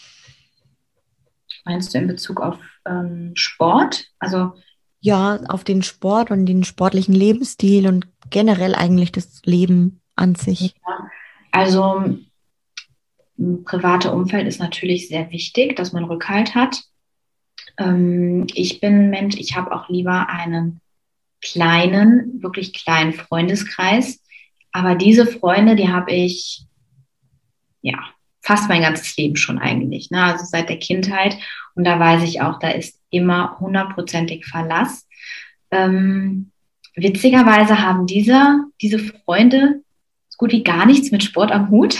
Speaker 2: Meinst du in Bezug auf ähm, Sport? Also
Speaker 1: ja, auf den Sport und den sportlichen Lebensstil und generell eigentlich das Leben an sich. Ja,
Speaker 2: also private Umfeld ist natürlich sehr wichtig, dass man Rückhalt hat. Ähm, ich bin Mensch, ich habe auch lieber einen kleinen, wirklich kleinen Freundeskreis. Aber diese Freunde, die habe ich ja fast mein ganzes Leben schon eigentlich. Ne? Also seit der Kindheit. Und da weiß ich auch, da ist immer hundertprozentig Verlass. Ähm, witzigerweise haben diese, diese Freunde so gut wie gar nichts mit Sport am Hut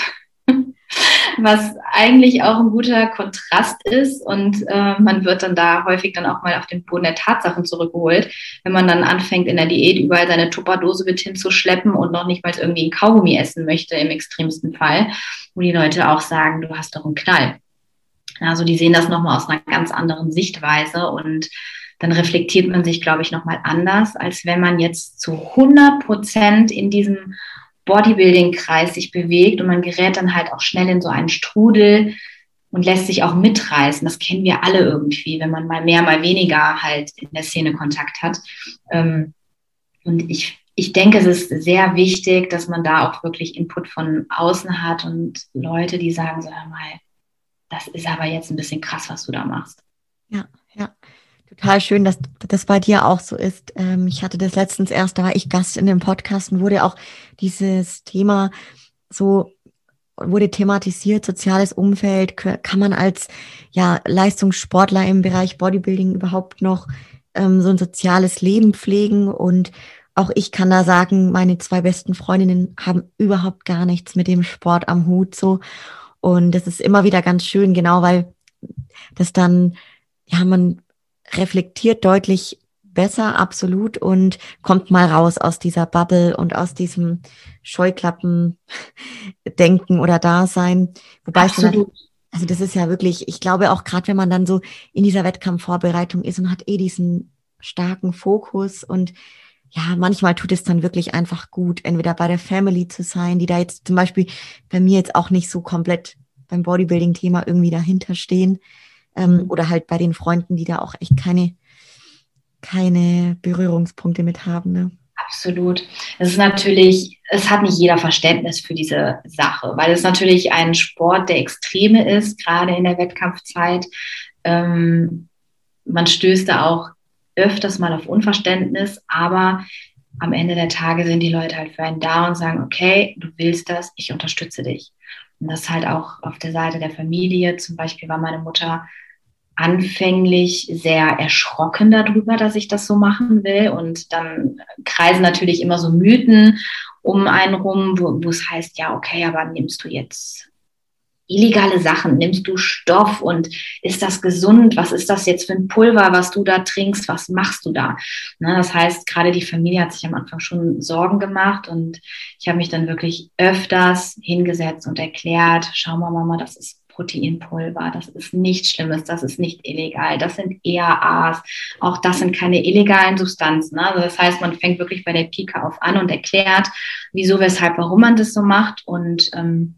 Speaker 2: was eigentlich auch ein guter Kontrast ist. Und äh, man wird dann da häufig dann auch mal auf den Boden der Tatsachen zurückgeholt, wenn man dann anfängt, in der Diät überall seine Tupperdose mit hinzuschleppen und noch nicht mal irgendwie ein Kaugummi essen möchte, im extremsten Fall, wo die Leute auch sagen, du hast doch einen Knall. Also die sehen das nochmal aus einer ganz anderen Sichtweise und dann reflektiert man sich, glaube ich, nochmal anders, als wenn man jetzt zu 100 Prozent in diesem Bodybuilding-Kreis sich bewegt und man gerät dann halt auch schnell in so einen Strudel und lässt sich auch mitreißen. Das kennen wir alle irgendwie, wenn man mal mehr, mal weniger halt in der Szene Kontakt hat. Ähm, und ich, ich denke, es ist sehr wichtig, dass man da auch wirklich Input von außen hat und Leute, die sagen, so mal, das ist aber jetzt ein bisschen krass, was du da machst.
Speaker 1: Ja total schön, dass das bei dir auch so ist. Ähm, ich hatte das letztens erst, da war ich Gast in dem Podcast und wurde auch dieses Thema so wurde thematisiert, soziales Umfeld, kann man als ja, Leistungssportler im Bereich Bodybuilding überhaupt noch ähm, so ein soziales Leben pflegen und auch ich kann da sagen, meine zwei besten Freundinnen haben überhaupt gar nichts mit dem Sport am Hut so. Und das ist immer wieder ganz schön, genau, weil das dann, ja, man reflektiert deutlich besser, absolut, und kommt mal raus aus dieser Bubble und aus diesem Scheuklappen-Denken oder Dasein. Wobei absolut. es also das ist ja wirklich, ich glaube auch gerade, wenn man dann so in dieser Wettkampfvorbereitung ist und hat eh diesen starken Fokus und ja, manchmal tut es dann wirklich einfach gut, entweder bei der Family zu sein, die da jetzt zum Beispiel bei mir jetzt auch nicht so komplett beim Bodybuilding-Thema irgendwie dahinter stehen, ähm, oder halt bei den Freunden, die da auch echt keine, keine Berührungspunkte mit haben. Ne?
Speaker 2: Absolut. Es ist natürlich, es hat nicht jeder Verständnis für diese Sache, weil es natürlich ein Sport der Extreme ist, gerade in der Wettkampfzeit. Ähm, man stößt da auch öfters mal auf Unverständnis, aber am Ende der Tage sind die Leute halt für einen da und sagen, okay, du willst das, ich unterstütze dich. Und das halt auch auf der Seite der Familie. Zum Beispiel war meine Mutter anfänglich sehr erschrocken darüber, dass ich das so machen will. Und dann kreisen natürlich immer so Mythen um einen rum, wo, wo es heißt, ja, okay, aber nimmst du jetzt illegale Sachen? Nimmst du Stoff und ist das gesund? Was ist das jetzt für ein Pulver, was du da trinkst? Was machst du da? Na, das heißt, gerade die Familie hat sich am Anfang schon Sorgen gemacht und ich habe mich dann wirklich öfters hingesetzt und erklärt, schau mal, Mama, das ist Proteinpulver, das ist nichts Schlimmes, das ist nicht illegal, das sind EAAs, auch das sind keine illegalen Substanzen. Ne? Also das heißt, man fängt wirklich bei der Pika auf an und erklärt, wieso, weshalb, warum man das so macht und ähm,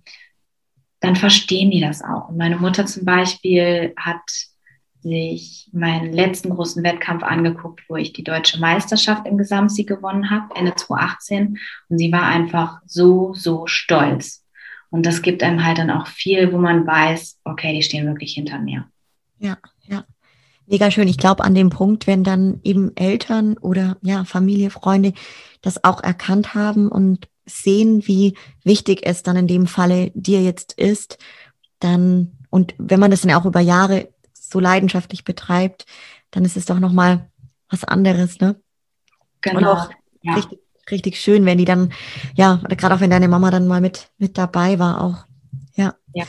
Speaker 2: dann verstehen die das auch. Und meine Mutter zum Beispiel hat sich meinen letzten großen Wettkampf angeguckt, wo ich die deutsche Meisterschaft im Gesamtsieg gewonnen habe, Ende 2018. Und sie war einfach so, so stolz. Und das gibt einem halt dann auch viel, wo man weiß, okay, die stehen wirklich hinter mir.
Speaker 1: Ja, ja. Mega schön. Ich glaube, an dem Punkt, wenn dann eben Eltern oder ja, Familie, Freunde das auch erkannt haben und sehen, wie wichtig es dann in dem Falle dir jetzt ist, dann, und wenn man das dann auch über Jahre so leidenschaftlich betreibt, dann ist es doch nochmal was anderes, ne? Genau. Und auch ja. richtig, richtig schön, wenn die dann, ja, gerade auch wenn deine Mama dann mal mit, mit dabei war, auch, ja.
Speaker 2: Ja.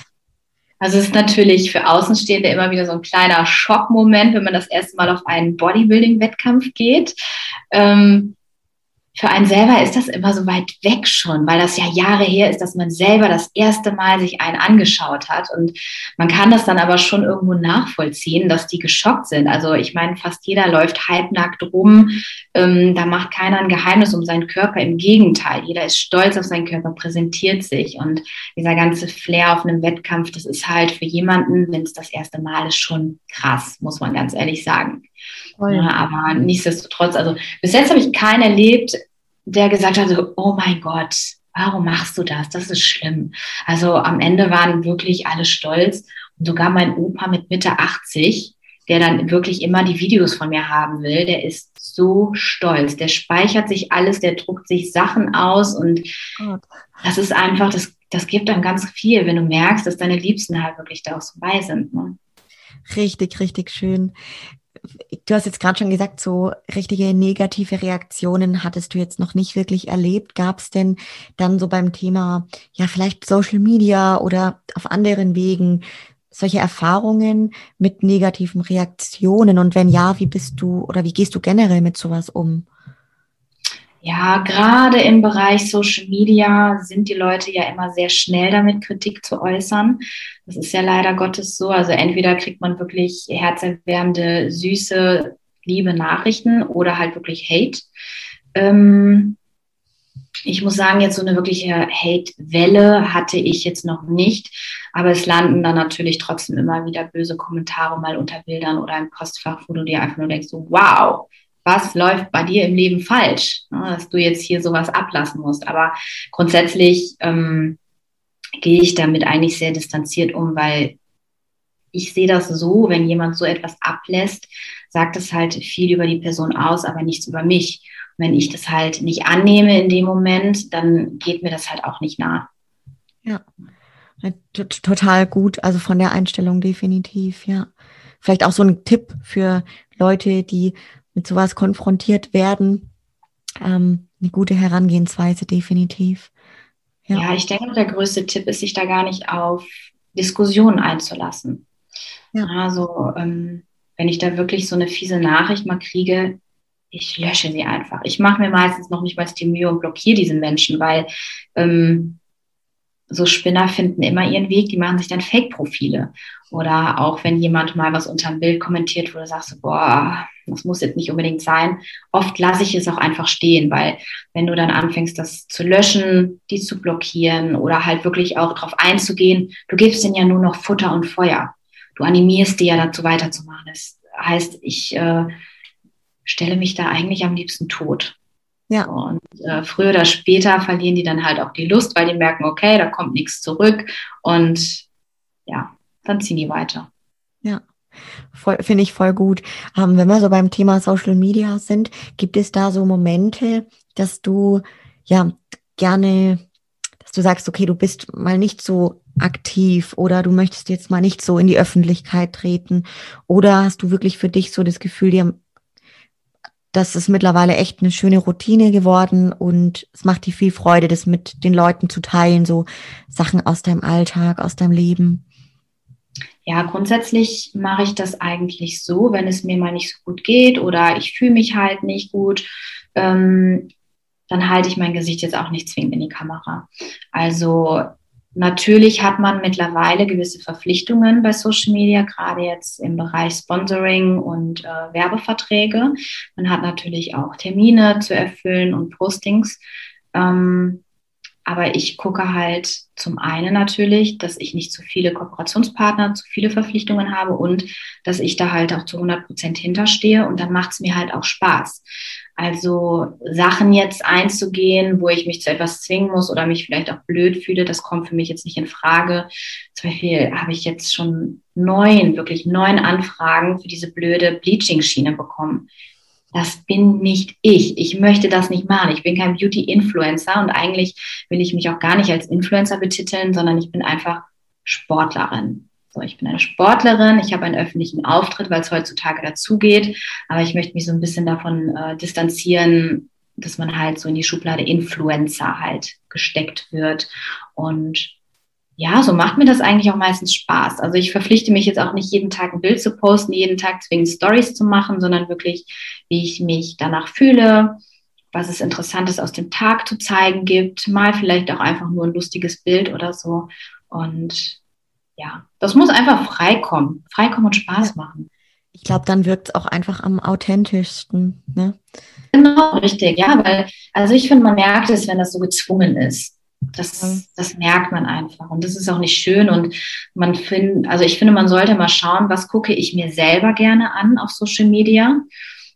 Speaker 2: Also es ist natürlich für Außenstehende immer wieder so ein kleiner Schockmoment, wenn man das erste Mal auf einen Bodybuilding-Wettkampf geht. Ähm, für einen selber ist das immer so weit weg schon, weil das ja Jahre her ist, dass man selber das erste Mal sich einen angeschaut hat. Und man kann das dann aber schon irgendwo nachvollziehen, dass die geschockt sind. Also ich meine, fast jeder läuft halbnackt rum. Ähm, da macht keiner ein Geheimnis um seinen Körper. Im Gegenteil, jeder ist stolz auf seinen Körper, präsentiert sich. Und dieser ganze Flair auf einem Wettkampf, das ist halt für jemanden, wenn es das erste Mal ist, schon krass, muss man ganz ehrlich sagen. Ja, aber nichtsdestotrotz, also bis jetzt habe ich keinen erlebt, der gesagt hat, so, oh mein Gott, warum machst du das? Das ist schlimm. Also am Ende waren wirklich alle stolz. Und sogar mein Opa mit Mitte 80, der dann wirklich immer die Videos von mir haben will, der ist so stolz. Der speichert sich alles, der druckt sich Sachen aus und Gott. das ist einfach, das, das gibt dann ganz viel, wenn du merkst, dass deine Liebsten halt wirklich da auch so bei sind. Ne?
Speaker 1: Richtig, richtig schön du hast jetzt gerade schon gesagt, so richtige negative Reaktionen hattest du jetzt noch nicht wirklich erlebt. Gab es denn dann so beim Thema, ja, vielleicht Social Media oder auf anderen Wegen solche Erfahrungen mit negativen Reaktionen? Und wenn ja, wie bist du oder wie gehst du generell mit sowas um?
Speaker 2: Ja, gerade im Bereich Social Media sind die Leute ja immer sehr schnell damit, Kritik zu äußern. Das ist ja leider Gottes so. Also entweder kriegt man wirklich herzerwärmende, süße, liebe Nachrichten oder halt wirklich Hate. Ähm, ich muss sagen, jetzt so eine wirkliche Hate-Welle hatte ich jetzt noch nicht, aber es landen dann natürlich trotzdem immer wieder böse Kommentare mal unter Bildern oder im Postfach, wo du dir einfach nur denkst, so, wow, was läuft bei dir im Leben falsch, ne, dass du jetzt hier sowas ablassen musst. Aber grundsätzlich ähm, gehe ich damit eigentlich sehr distanziert um, weil ich sehe das so, wenn jemand so etwas ablässt, sagt es halt viel über die Person aus, aber nichts über mich. Und wenn ich das halt nicht annehme in dem Moment, dann geht mir das halt auch nicht nah.
Speaker 1: Ja, total gut. Also von der Einstellung definitiv, ja. Vielleicht auch so ein Tipp für Leute, die mit sowas konfrontiert werden. Ähm, eine gute Herangehensweise, definitiv.
Speaker 2: Ja. ja, ich denke, der größte Tipp ist, sich da gar nicht auf Diskussionen einzulassen. Ja. Also ähm, wenn ich da wirklich so eine fiese Nachricht mal kriege, ich lösche sie einfach. Ich mache mir meistens noch nicht mal die Mühe und blockiere diese Menschen, weil ähm, so Spinner finden immer ihren Weg, die machen sich dann Fake-Profile. Oder auch wenn jemand mal was unter ein Bild kommentiert, wo du sagst, boah, das muss jetzt nicht unbedingt sein. Oft lasse ich es auch einfach stehen, weil wenn du dann anfängst, das zu löschen, die zu blockieren oder halt wirklich auch darauf einzugehen, du gibst denen ja nur noch Futter und Feuer. Du animierst die ja dazu weiterzumachen. Das heißt, ich äh, stelle mich da eigentlich am liebsten tot. Ja. Und äh, früher oder später verlieren die dann halt auch die Lust, weil die merken, okay, da kommt nichts zurück und ja, dann ziehen die weiter.
Speaker 1: Ja. Finde ich voll gut. Ähm, wenn wir so beim Thema Social Media sind, gibt es da so Momente, dass du ja gerne, dass du sagst, okay, du bist mal nicht so aktiv oder du möchtest jetzt mal nicht so in die Öffentlichkeit treten oder hast du wirklich für dich so das Gefühl, dir das ist mittlerweile echt eine schöne Routine geworden und es macht dir viel Freude, das mit den Leuten zu teilen, so Sachen aus deinem Alltag, aus deinem Leben.
Speaker 2: Ja, grundsätzlich mache ich das eigentlich so, wenn es mir mal nicht so gut geht oder ich fühle mich halt nicht gut, ähm, dann halte ich mein Gesicht jetzt auch nicht zwingend in die Kamera. Also Natürlich hat man mittlerweile gewisse Verpflichtungen bei Social Media, gerade jetzt im Bereich Sponsoring und äh, Werbeverträge. Man hat natürlich auch Termine zu erfüllen und Postings. Ähm, aber ich gucke halt zum einen natürlich, dass ich nicht zu viele Kooperationspartner, zu viele Verpflichtungen habe und dass ich da halt auch zu 100 Prozent hinterstehe. Und dann macht es mir halt auch Spaß. Also Sachen jetzt einzugehen, wo ich mich zu etwas zwingen muss oder mich vielleicht auch blöd fühle, das kommt für mich jetzt nicht in Frage. Zum Beispiel habe ich jetzt schon neun, wirklich neun Anfragen für diese blöde Bleaching-Schiene bekommen. Das bin nicht ich. Ich möchte das nicht machen. Ich bin kein Beauty-Influencer und eigentlich will ich mich auch gar nicht als Influencer betiteln, sondern ich bin einfach Sportlerin. So, ich bin eine Sportlerin, ich habe einen öffentlichen Auftritt, weil es heutzutage dazugeht, aber ich möchte mich so ein bisschen davon äh, distanzieren, dass man halt so in die Schublade Influencer halt gesteckt wird. Und ja, so macht mir das eigentlich auch meistens Spaß. Also ich verpflichte mich jetzt auch nicht jeden Tag ein Bild zu posten, jeden Tag zwingend Stories zu machen, sondern wirklich, wie ich mich danach fühle, was es Interessantes aus dem Tag zu zeigen gibt, mal vielleicht auch einfach nur ein lustiges Bild oder so. Und ja, das muss einfach freikommen, freikommen und Spaß machen.
Speaker 1: Ich glaube, dann wirkt es auch einfach am authentischsten. Ne?
Speaker 2: Genau, richtig, ja, weil, also ich finde, man merkt es, wenn das so gezwungen ist. Das, das merkt man einfach. Und das ist auch nicht schön. Und man findet, also ich finde, man sollte mal schauen, was gucke ich mir selber gerne an auf Social Media,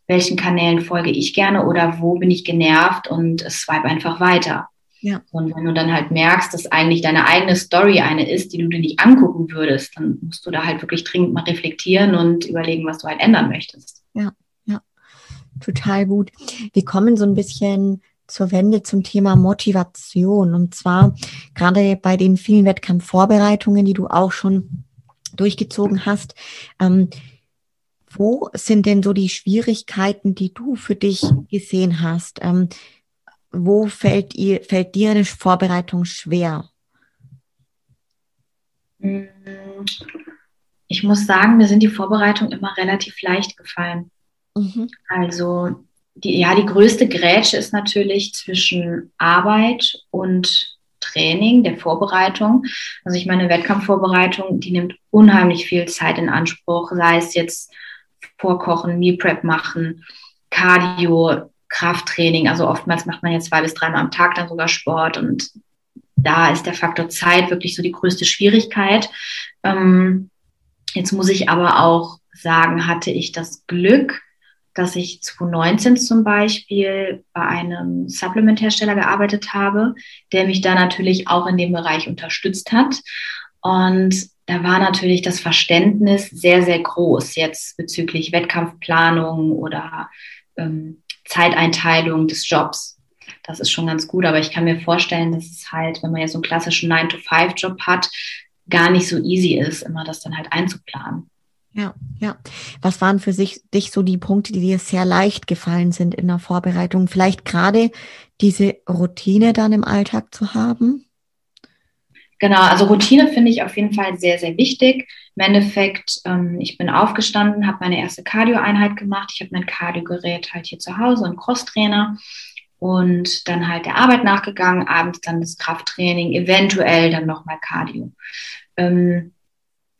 Speaker 2: welchen Kanälen folge ich gerne oder wo bin ich genervt und swipe einfach weiter. Ja. Und wenn du dann halt merkst, dass eigentlich deine eigene Story eine ist, die du dir nicht angucken würdest, dann musst du da halt wirklich dringend mal reflektieren und überlegen, was du halt ändern möchtest.
Speaker 1: Ja, ja. Total gut. Wir kommen so ein bisschen zur Wende zum Thema Motivation. Und zwar gerade bei den vielen Wettkampfvorbereitungen, die du auch schon durchgezogen hast. Ähm, wo sind denn so die Schwierigkeiten, die du für dich gesehen hast? Ähm, wo fällt, ihr, fällt dir eine Vorbereitung schwer?
Speaker 2: Ich muss sagen, mir sind die Vorbereitungen immer relativ leicht gefallen. Mhm. Also die, ja, die größte Grätsche ist natürlich zwischen Arbeit und Training, der Vorbereitung. Also ich meine, Wettkampfvorbereitung, die nimmt unheimlich viel Zeit in Anspruch, sei es jetzt Vorkochen, Meal Prep machen, Cardio, Krafttraining. Also oftmals macht man jetzt zwei bis dreimal am Tag dann sogar Sport und da ist der Faktor Zeit wirklich so die größte Schwierigkeit. Ähm, jetzt muss ich aber auch sagen, hatte ich das Glück, dass ich 2019 zum Beispiel bei einem Supplement-Hersteller gearbeitet habe, der mich da natürlich auch in dem Bereich unterstützt hat. Und da war natürlich das Verständnis sehr, sehr groß jetzt bezüglich Wettkampfplanung oder ähm, Zeiteinteilung des Jobs. Das ist schon ganz gut, aber ich kann mir vorstellen, dass es halt, wenn man ja so einen klassischen 9-to-5-Job hat, gar nicht so easy ist, immer das dann halt einzuplanen.
Speaker 1: Ja, ja. Was waren für sich, dich so die Punkte, die dir sehr leicht gefallen sind in der Vorbereitung? Vielleicht gerade diese Routine dann im Alltag zu haben?
Speaker 2: Genau, also Routine finde ich auf jeden Fall sehr, sehr wichtig. Im Endeffekt, ähm, ich bin aufgestanden, habe meine erste Cardio-Einheit gemacht. Ich habe mein Cardio-Gerät halt hier zu Hause und Crosstrainer und dann halt der Arbeit nachgegangen, abends dann das Krafttraining, eventuell dann nochmal Cardio. Ähm,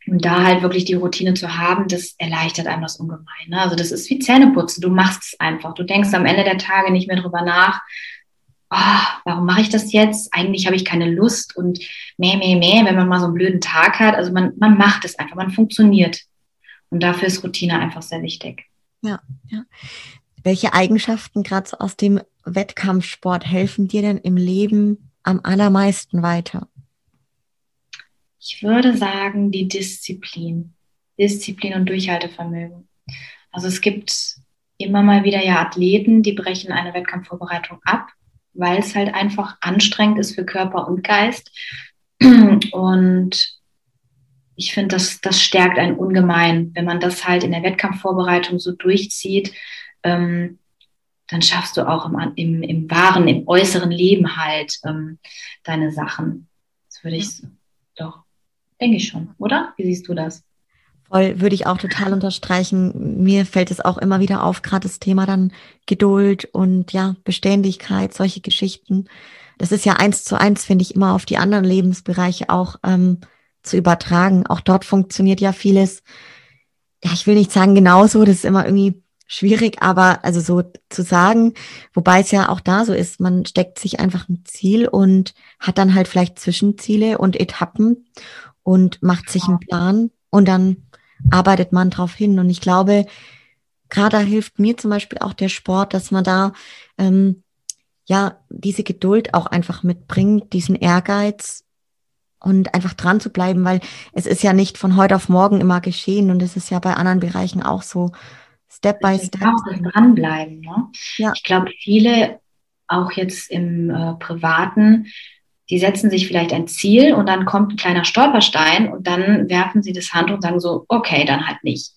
Speaker 2: und da halt wirklich die Routine zu haben, das erleichtert einem das ungemein. Ne? Also das ist wie Zähneputzen. Du machst es einfach. Du denkst am Ende der Tage nicht mehr drüber nach, oh, warum mache ich das jetzt? Eigentlich habe ich keine Lust und meh, meh, meh, wenn man mal so einen blöden Tag hat. Also man, man macht es einfach, man funktioniert. Und dafür ist Routine einfach sehr wichtig.
Speaker 1: Ja, ja. Welche Eigenschaften gerade aus dem Wettkampfsport helfen dir denn im Leben am allermeisten weiter?
Speaker 2: Ich würde sagen, die Disziplin. Disziplin und Durchhaltevermögen. Also es gibt immer mal wieder ja Athleten, die brechen eine Wettkampfvorbereitung ab, weil es halt einfach anstrengend ist für Körper und Geist. *clears throat* Und ich finde, das, das stärkt einen ungemein, wenn man das halt in der Wettkampfvorbereitung so durchzieht. Ähm, dann schaffst du auch im, im, im wahren, im äußeren Leben halt ähm, deine Sachen. Das würde ich doch, denke ich schon, oder? Wie siehst du das?
Speaker 1: Voll, würde ich auch total unterstreichen. Mir fällt es auch immer wieder auf, gerade das Thema dann Geduld und ja, Beständigkeit, solche Geschichten. Das ist ja eins zu eins, finde ich, immer auf die anderen Lebensbereiche auch ähm, zu übertragen. Auch dort funktioniert ja vieles. Ja, ich will nicht sagen genauso, das ist immer irgendwie schwierig, aber also so zu sagen, wobei es ja auch da so ist, man steckt sich einfach ein Ziel und hat dann halt vielleicht Zwischenziele und Etappen und macht sich einen Plan und dann arbeitet man drauf hin. Und ich glaube, gerade da hilft mir zum Beispiel auch der Sport, dass man da ähm, ja diese Geduld auch einfach mitbringt, diesen Ehrgeiz und einfach dran zu bleiben, weil es ist ja nicht von heute auf morgen immer geschehen und es ist ja bei anderen Bereichen auch so Step by Step.
Speaker 2: Auch dranbleiben. Ne? Ja. Ich glaube, viele auch jetzt im äh, Privaten die setzen sich vielleicht ein Ziel und dann kommt ein kleiner Stolperstein und dann werfen sie das Handtuch und sagen so, okay, dann halt nicht.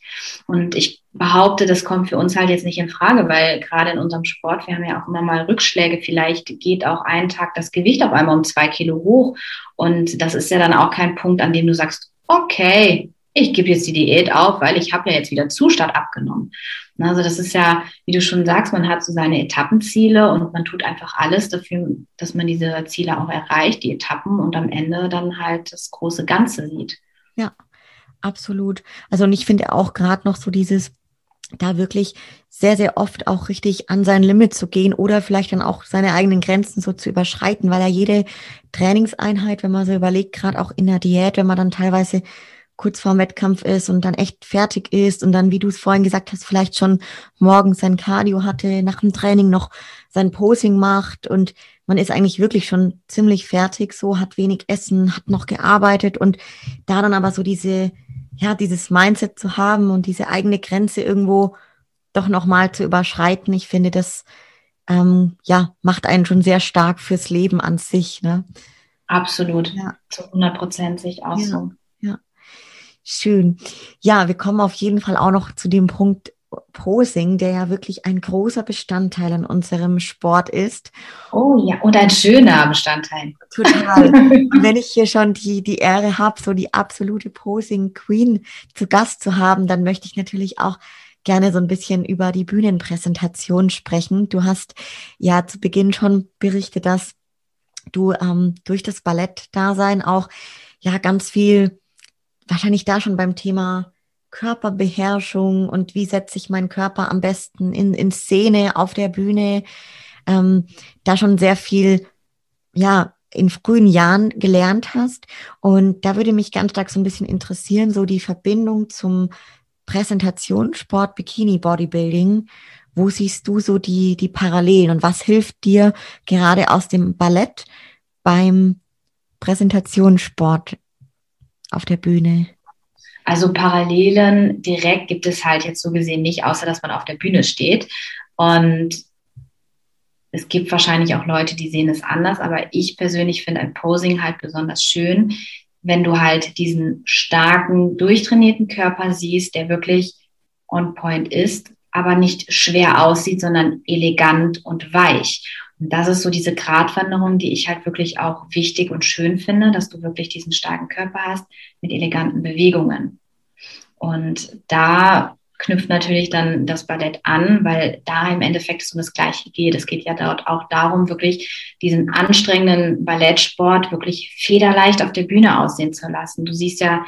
Speaker 2: Und ich behaupte, das kommt für uns halt jetzt nicht in Frage, weil gerade in unserem Sport, wir haben ja auch immer mal Rückschläge, vielleicht geht auch einen Tag das Gewicht auf einmal um zwei Kilo hoch und das ist ja dann auch kein Punkt, an dem du sagst, okay, ich gebe jetzt die Diät auf, weil ich habe ja jetzt wieder Zustand abgenommen. Also das ist ja, wie du schon sagst, man hat so seine Etappenziele und man tut einfach alles dafür, dass man diese Ziele auch erreicht, die Etappen und am Ende dann halt das große Ganze sieht.
Speaker 1: Ja, absolut. Also und ich finde auch gerade noch so dieses, da wirklich sehr, sehr oft auch richtig an sein Limit zu gehen oder vielleicht dann auch seine eigenen Grenzen so zu überschreiten, weil ja jede Trainingseinheit, wenn man so überlegt, gerade auch in der Diät, wenn man dann teilweise kurz vorm Wettkampf ist und dann echt fertig ist und dann, wie du es vorhin gesagt hast, vielleicht schon morgens sein Cardio hatte, nach dem Training noch sein Posing macht und man ist eigentlich wirklich schon ziemlich fertig, so hat wenig Essen, hat noch gearbeitet und da dann aber so diese, ja, dieses Mindset zu haben und diese eigene Grenze irgendwo doch nochmal zu überschreiten, ich finde, das ähm, ja, macht einen schon sehr stark fürs Leben an sich. Ne?
Speaker 2: Absolut, ja. zu 100 Prozent sich auch ja. so.
Speaker 1: Schön. Ja, wir kommen auf jeden Fall auch noch zu dem Punkt Posing, der ja wirklich ein großer Bestandteil in unserem Sport ist.
Speaker 2: Oh ja, und ein schöner Bestandteil.
Speaker 1: Total. *laughs* wenn ich hier schon die, die Ehre habe, so die absolute Posing Queen zu Gast zu haben, dann möchte ich natürlich auch gerne so ein bisschen über die Bühnenpräsentation sprechen. Du hast ja zu Beginn schon berichtet, dass du ähm, durch das Ballettdasein auch ja ganz viel wahrscheinlich da schon beim Thema Körperbeherrschung und wie setze ich meinen Körper am besten in, in Szene auf der Bühne, ähm, da schon sehr viel, ja, in frühen Jahren gelernt hast. Und da würde mich ganz stark so ein bisschen interessieren, so die Verbindung zum Präsentationssport Bikini Bodybuilding. Wo siehst du so die, die Parallelen und was hilft dir gerade aus dem Ballett beim Präsentationssport auf der Bühne?
Speaker 2: Also Parallelen direkt gibt es halt jetzt so gesehen nicht, außer dass man auf der Bühne steht. Und es gibt wahrscheinlich auch Leute, die sehen es anders, aber ich persönlich finde ein Posing halt besonders schön, wenn du halt diesen starken, durchtrainierten Körper siehst, der wirklich on point ist, aber nicht schwer aussieht, sondern elegant und weich. Und das ist so diese Gratwanderung, die ich halt wirklich auch wichtig und schön finde, dass du wirklich diesen starken Körper hast mit eleganten Bewegungen. Und da knüpft natürlich dann das Ballett an, weil da im Endeffekt es um das Gleiche geht. Es geht ja dort auch darum, wirklich diesen anstrengenden Ballettsport wirklich federleicht auf der Bühne aussehen zu lassen. Du siehst ja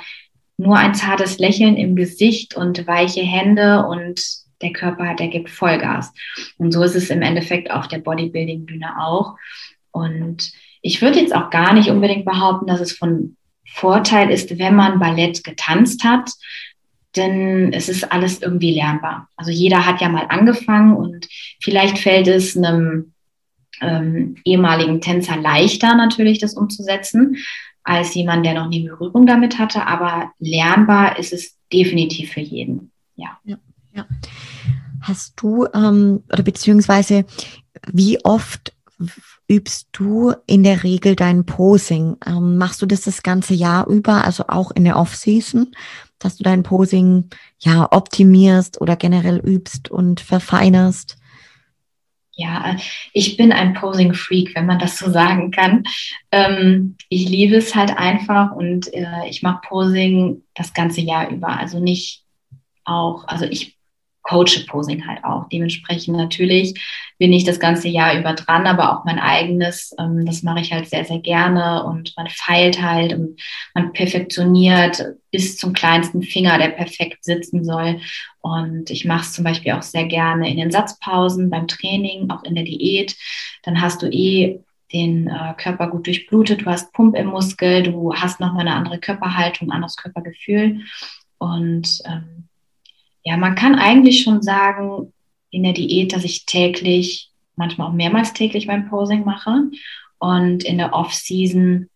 Speaker 2: nur ein zartes Lächeln im Gesicht und weiche Hände und der Körper, der gibt Vollgas. Und so ist es im Endeffekt auf der Bodybuilding-Bühne auch. Und ich würde jetzt auch gar nicht unbedingt behaupten, dass es von Vorteil ist, wenn man Ballett getanzt hat, denn es ist alles irgendwie lernbar. Also jeder hat ja mal angefangen und vielleicht fällt es einem ähm, ehemaligen Tänzer leichter natürlich, das umzusetzen, als jemand, der noch nie Berührung damit hatte. Aber lernbar ist es definitiv für jeden. Ja.
Speaker 1: ja, ja. Hast du ähm, oder beziehungsweise wie oft übst du in der Regel dein Posing? Ähm, machst du das das ganze Jahr über, also auch in der Off-Season? dass du dein Posing ja optimierst oder generell übst und verfeinerst?
Speaker 2: Ja, ich bin ein Posing-Freak, wenn man das so sagen kann. Ähm, ich liebe es halt einfach und äh, ich mache Posing das ganze Jahr über. Also nicht auch, also ich coache Posing halt auch. Dementsprechend natürlich bin ich das ganze Jahr über dran, aber auch mein eigenes, ähm, das mache ich halt sehr, sehr gerne und man feilt halt und man perfektioniert bis zum kleinsten Finger, der perfekt sitzen soll. Und ich mache es zum Beispiel auch sehr gerne in den Satzpausen, beim Training, auch in der Diät. Dann hast du eh den äh, Körper gut durchblutet, du hast Pump im Muskel, du hast nochmal eine andere Körperhaltung, anderes Körpergefühl. Und ähm, ja, man kann eigentlich schon sagen, in der Diät, dass ich täglich, manchmal auch mehrmals täglich beim Posing mache. Und in der Off-Season,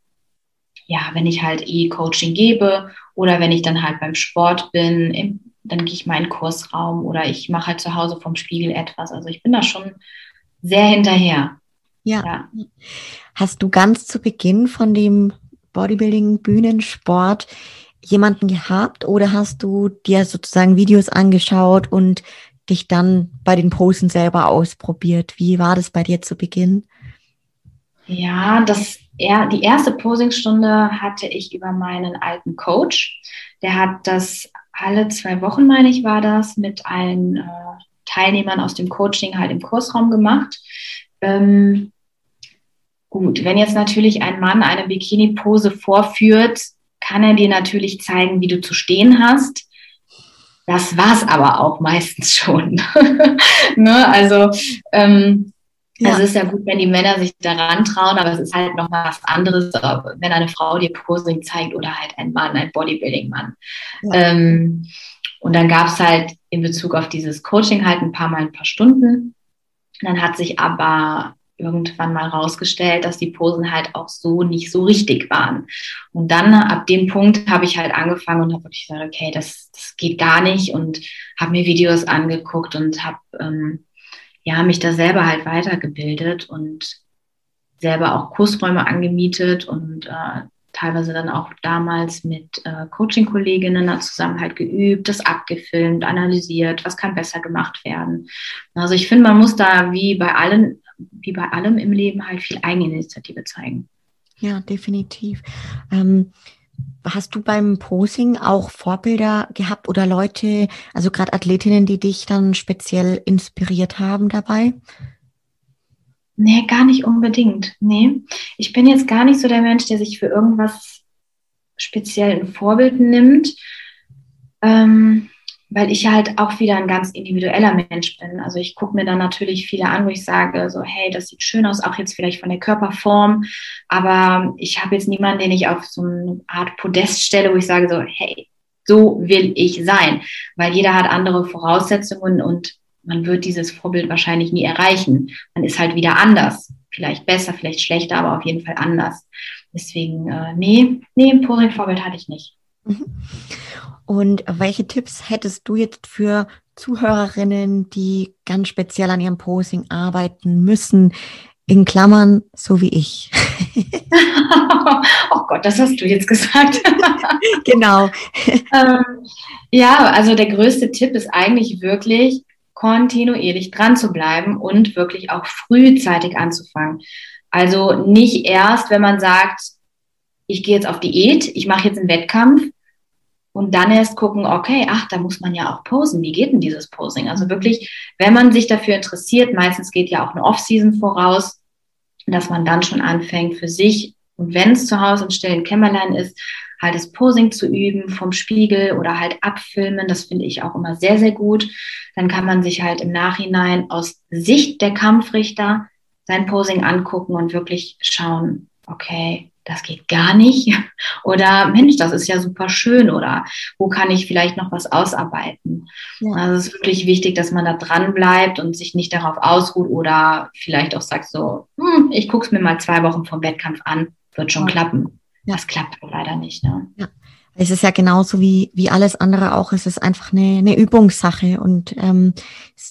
Speaker 2: ja, wenn ich halt E-Coaching gebe oder wenn ich dann halt beim Sport bin, im, dann gehe ich mal in den Kursraum oder ich mache halt zu Hause vom Spiegel etwas. Also ich bin da schon sehr hinterher.
Speaker 1: Ja. ja. Hast du ganz zu Beginn von dem Bodybuilding-Bühnensport jemanden gehabt oder hast du dir sozusagen Videos angeschaut und dich dann bei den Posen selber ausprobiert? Wie war das bei dir zu Beginn?
Speaker 2: Ja, das, er, die erste Posingstunde hatte ich über meinen alten Coach. Der hat das alle zwei Wochen, meine ich, war das, mit allen äh, Teilnehmern aus dem Coaching halt im Kursraum gemacht. Ähm, gut, wenn jetzt natürlich ein Mann eine Bikini-Pose vorführt, kann er dir natürlich zeigen, wie du zu stehen hast. Das war es aber auch meistens schon. *laughs* ne? Also ähm, ja. es ist ja gut, wenn die Männer sich daran trauen, aber es ist halt noch was anderes, wenn eine Frau dir Posing zeigt oder halt ein Mann, ein Bodybuilding-Mann. Ja. Ähm, und dann gab es halt in Bezug auf dieses Coaching halt ein paar Mal ein paar Stunden. Dann hat sich aber irgendwann mal rausgestellt, dass die Posen halt auch so nicht so richtig waren. Und dann ab dem Punkt habe ich halt angefangen und habe wirklich gesagt, okay, das, das geht gar nicht und habe mir Videos angeguckt und habe ähm, ja mich da selber halt weitergebildet und selber auch Kursräume angemietet und äh, teilweise dann auch damals mit äh, Coaching-Kolleginnen zusammen halt geübt, das abgefilmt, analysiert, was kann besser gemacht werden. Also ich finde, man muss da wie bei allen wie bei allem im Leben halt viel Eigeninitiative zeigen.
Speaker 1: Ja, definitiv. Ähm, hast du beim Posing auch Vorbilder gehabt oder Leute, also gerade Athletinnen, die dich dann speziell inspiriert haben dabei?
Speaker 2: Nee, gar nicht unbedingt. Nee. Ich bin jetzt gar nicht so der Mensch, der sich für irgendwas speziell ein Vorbild nimmt. Ähm, weil ich halt auch wieder ein ganz individueller Mensch bin. Also ich gucke mir dann natürlich viele an, wo ich sage, so, hey, das sieht schön aus, auch jetzt vielleicht von der Körperform, aber ich habe jetzt niemanden, den ich auf so eine Art Podest stelle, wo ich sage, so, hey, so will ich sein, weil jeder hat andere Voraussetzungen und man wird dieses Vorbild wahrscheinlich nie erreichen. Man ist halt wieder anders. Vielleicht besser, vielleicht schlechter, aber auf jeden Fall anders. Deswegen, äh, nee, nee, ein Posing-Vorbild hatte ich nicht. Mhm.
Speaker 1: Und welche Tipps hättest du jetzt für Zuhörerinnen, die ganz speziell an ihrem Posing arbeiten müssen? In Klammern, so wie ich. *laughs*
Speaker 2: oh Gott, das hast du jetzt gesagt. *laughs*
Speaker 1: genau. *laughs*
Speaker 2: ähm, ja, also der größte Tipp ist eigentlich wirklich, kontinuierlich dran zu bleiben und wirklich auch frühzeitig anzufangen. Also nicht erst, wenn man sagt, ich gehe jetzt auf Diät, ich mache jetzt einen Wettkampf und dann erst gucken, okay, ach, da muss man ja auch posen. Wie geht denn dieses Posing? Also wirklich, wenn man sich dafür interessiert, meistens geht ja auch eine Off-Season voraus, dass man dann schon anfängt für sich und wenn es zu Hause im stillen Kämmerlein ist, halt das Posing zu üben vom Spiegel oder halt abfilmen. Das finde ich auch immer sehr, sehr gut. Dann kann man sich halt im Nachhinein aus Sicht der Kampfrichter sein Posing angucken und wirklich schauen, okay, das geht gar nicht. *laughs* Oder Mensch, das ist ja super schön. Oder wo kann ich vielleicht noch was ausarbeiten? Ja. Also es ist wirklich wichtig, dass man da dran bleibt und sich nicht darauf ausruht oder vielleicht auch sagt so, hm, ich gucke es mir mal zwei Wochen vom Wettkampf an, wird schon ja. klappen. Ja. Das klappt leider nicht. Ne?
Speaker 1: Ja. Es ist ja genauso wie, wie alles andere auch. Es ist einfach eine, eine Übungssache. Und ähm,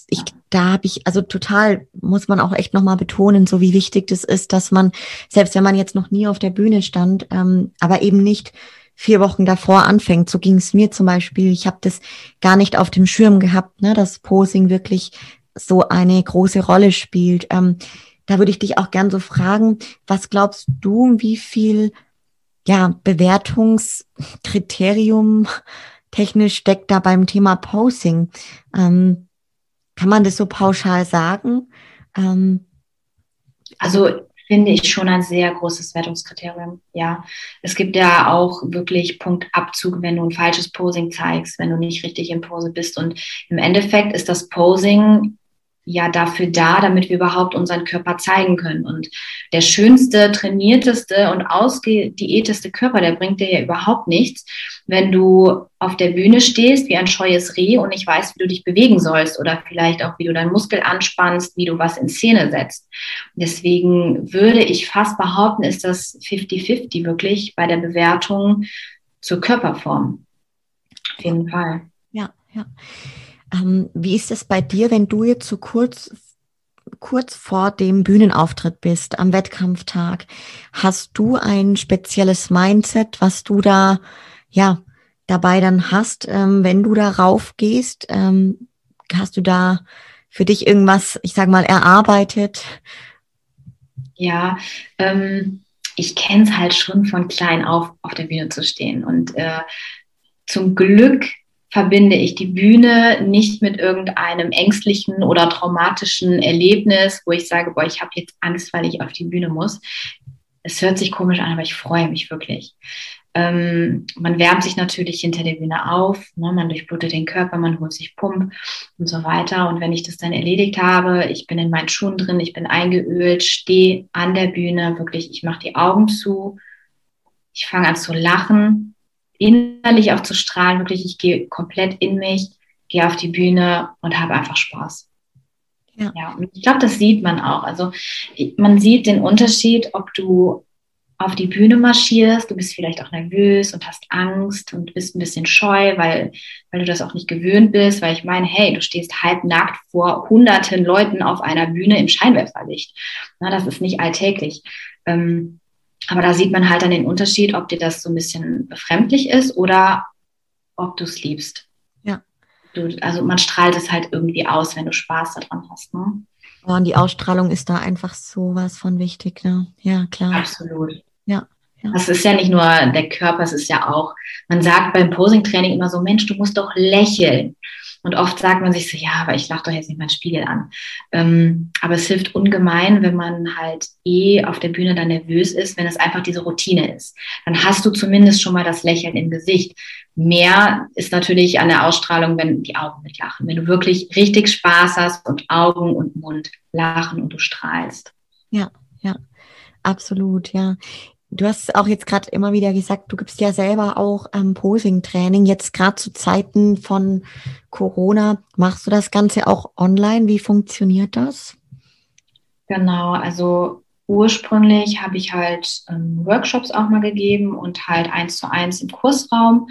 Speaker 1: ich, da habe ich, also total, muss man auch echt nochmal betonen, so wie wichtig das ist, dass man, selbst wenn man jetzt noch nie auf der Bühne stand, ähm, aber eben nicht vier Wochen davor anfängt. So ging es mir zum Beispiel. Ich habe das gar nicht auf dem Schirm gehabt, ne, dass Posing wirklich so eine große Rolle spielt. Ähm, da würde ich dich auch gern so fragen, was glaubst du, wie viel ja, Bewertungskriterium technisch steckt da beim Thema Posing. Ähm, kann man das so pauschal sagen? Ähm,
Speaker 2: also finde ich schon ein sehr großes Wertungskriterium. Ja, es gibt ja auch wirklich Punktabzug, wenn du ein falsches Posing zeigst, wenn du nicht richtig im Pose bist. Und im Endeffekt ist das Posing ja dafür da, damit wir überhaupt unseren Körper zeigen können. Und der schönste, trainierteste und ausgediäteste Körper, der bringt dir ja überhaupt nichts, wenn du auf der Bühne stehst wie ein scheues Reh und nicht weißt, wie du dich bewegen sollst oder vielleicht auch, wie du deinen Muskel anspannst, wie du was in Szene setzt. Deswegen würde ich fast behaupten, ist das 50-50 wirklich bei der Bewertung zur Körperform. Auf jeden Fall.
Speaker 1: Ja, ja. Ähm, wie ist es bei dir, wenn du jetzt so kurz, kurz vor dem Bühnenauftritt bist, am Wettkampftag? Hast du ein spezielles Mindset, was du da, ja, dabei dann hast, ähm, wenn du da raufgehst? Ähm, hast du da für dich irgendwas, ich sag mal, erarbeitet?
Speaker 2: Ja, ähm, ich kenne es halt schon von klein auf, auf der Bühne zu stehen. Und äh, zum Glück verbinde ich die Bühne nicht mit irgendeinem ängstlichen oder traumatischen Erlebnis, wo ich sage, boah, ich habe jetzt Angst, weil ich auf die Bühne muss. Es hört sich komisch an, aber ich freue mich wirklich. Ähm, man wärmt sich natürlich hinter der Bühne auf, ne? man durchblutet den Körper, man holt sich Pump und so weiter. Und wenn ich das dann erledigt habe, ich bin in meinen Schuhen drin, ich bin eingeölt, stehe an der Bühne, wirklich, ich mache die Augen zu, ich fange an zu lachen innerlich auch zu strahlen, wirklich, ich gehe komplett in mich, gehe auf die Bühne und habe einfach Spaß. Ja. ja, und ich glaube, das sieht man auch. Also man sieht den Unterschied, ob du auf die Bühne marschierst, du bist vielleicht auch nervös und hast Angst und bist ein bisschen scheu, weil, weil du das auch nicht gewöhnt bist, weil ich meine, hey, du stehst halbnackt vor hunderten Leuten auf einer Bühne im Scheinwerferlicht. Na, das ist nicht alltäglich. Ähm, aber da sieht man halt dann den Unterschied, ob dir das so ein bisschen befremdlich ist oder ob du es liebst.
Speaker 1: Ja.
Speaker 2: Du, also man strahlt es halt irgendwie aus, wenn du Spaß daran hast. Ne?
Speaker 1: und die Ausstrahlung ist da einfach so was von wichtig. Ne? Ja, klar.
Speaker 2: Absolut.
Speaker 1: Ja.
Speaker 2: Das ist ja nicht nur der Körper, es ist ja auch, man sagt beim Posing-Training immer so, Mensch, du musst doch lächeln. Und oft sagt man sich so, ja, aber ich lache doch jetzt nicht meinen Spiegel an. Ähm, aber es hilft ungemein, wenn man halt eh auf der Bühne dann nervös ist, wenn es einfach diese Routine ist. Dann hast du zumindest schon mal das Lächeln im Gesicht. Mehr ist natürlich an der Ausstrahlung, wenn die Augen mitlachen. Wenn du wirklich richtig Spaß hast und Augen und Mund lachen und du strahlst.
Speaker 1: Ja, ja, absolut, ja. Du hast auch jetzt gerade immer wieder gesagt, du gibst ja selber auch ähm, Posing-Training. Jetzt gerade zu Zeiten von Corona, machst du das Ganze auch online? Wie funktioniert das?
Speaker 2: Genau, also ursprünglich habe ich halt ähm, Workshops auch mal gegeben und halt eins zu eins im Kursraum.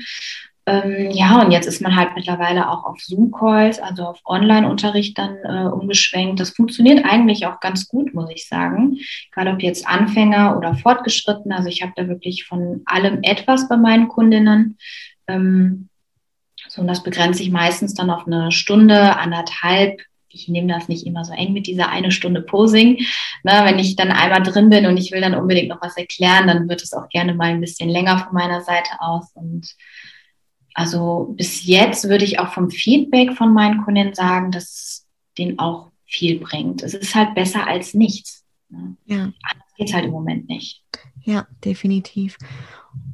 Speaker 2: Ähm, ja, und jetzt ist man halt mittlerweile auch auf Zoom-Calls, also auf Online-Unterricht dann äh, umgeschwenkt. Das funktioniert eigentlich auch ganz gut, muss ich sagen. Gerade ob jetzt Anfänger oder Fortgeschritten. Also ich habe da wirklich von allem etwas bei meinen Kundinnen. Ähm, So, und das begrenzt sich meistens dann auf eine Stunde, anderthalb. Ich nehme das nicht immer so eng mit dieser eine Stunde Posing. Ne, wenn ich dann einmal drin bin und ich will dann unbedingt noch was erklären, dann wird es auch gerne mal ein bisschen länger von meiner Seite aus. Und also bis jetzt würde ich auch vom Feedback von meinen Kunden sagen, dass es denen auch viel bringt. Es ist halt besser als nichts. Ne? Ja. Anders geht halt im Moment nicht.
Speaker 1: Ja, definitiv.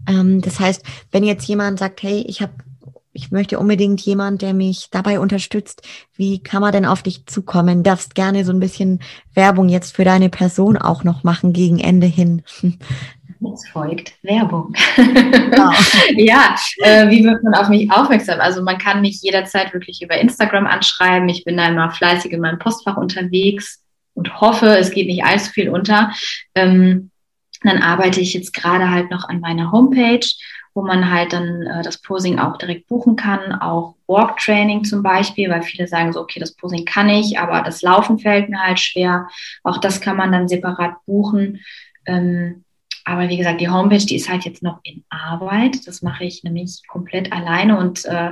Speaker 1: Ähm, das heißt, wenn jetzt jemand sagt, hey, ich habe ich möchte unbedingt jemand, der mich dabei unterstützt. Wie kann man denn auf dich zukommen? Darfst gerne so ein bisschen Werbung jetzt für deine Person auch noch machen gegen Ende hin.
Speaker 2: Jetzt folgt Werbung. Wow. *laughs* ja, äh, wie wird man auf mich aufmerksam? Also man kann mich jederzeit wirklich über Instagram anschreiben. Ich bin da immer fleißig in meinem Postfach unterwegs und hoffe, es geht nicht allzu viel unter. Ähm, dann arbeite ich jetzt gerade halt noch an meiner Homepage, wo man halt dann äh, das Posing auch direkt buchen kann, auch Walk-Training zum Beispiel, weil viele sagen so, okay, das Posing kann ich, aber das Laufen fällt mir halt schwer. Auch das kann man dann separat buchen. Ähm, aber wie gesagt, die Homepage, die ist halt jetzt noch in Arbeit. Das mache ich nämlich komplett alleine und äh,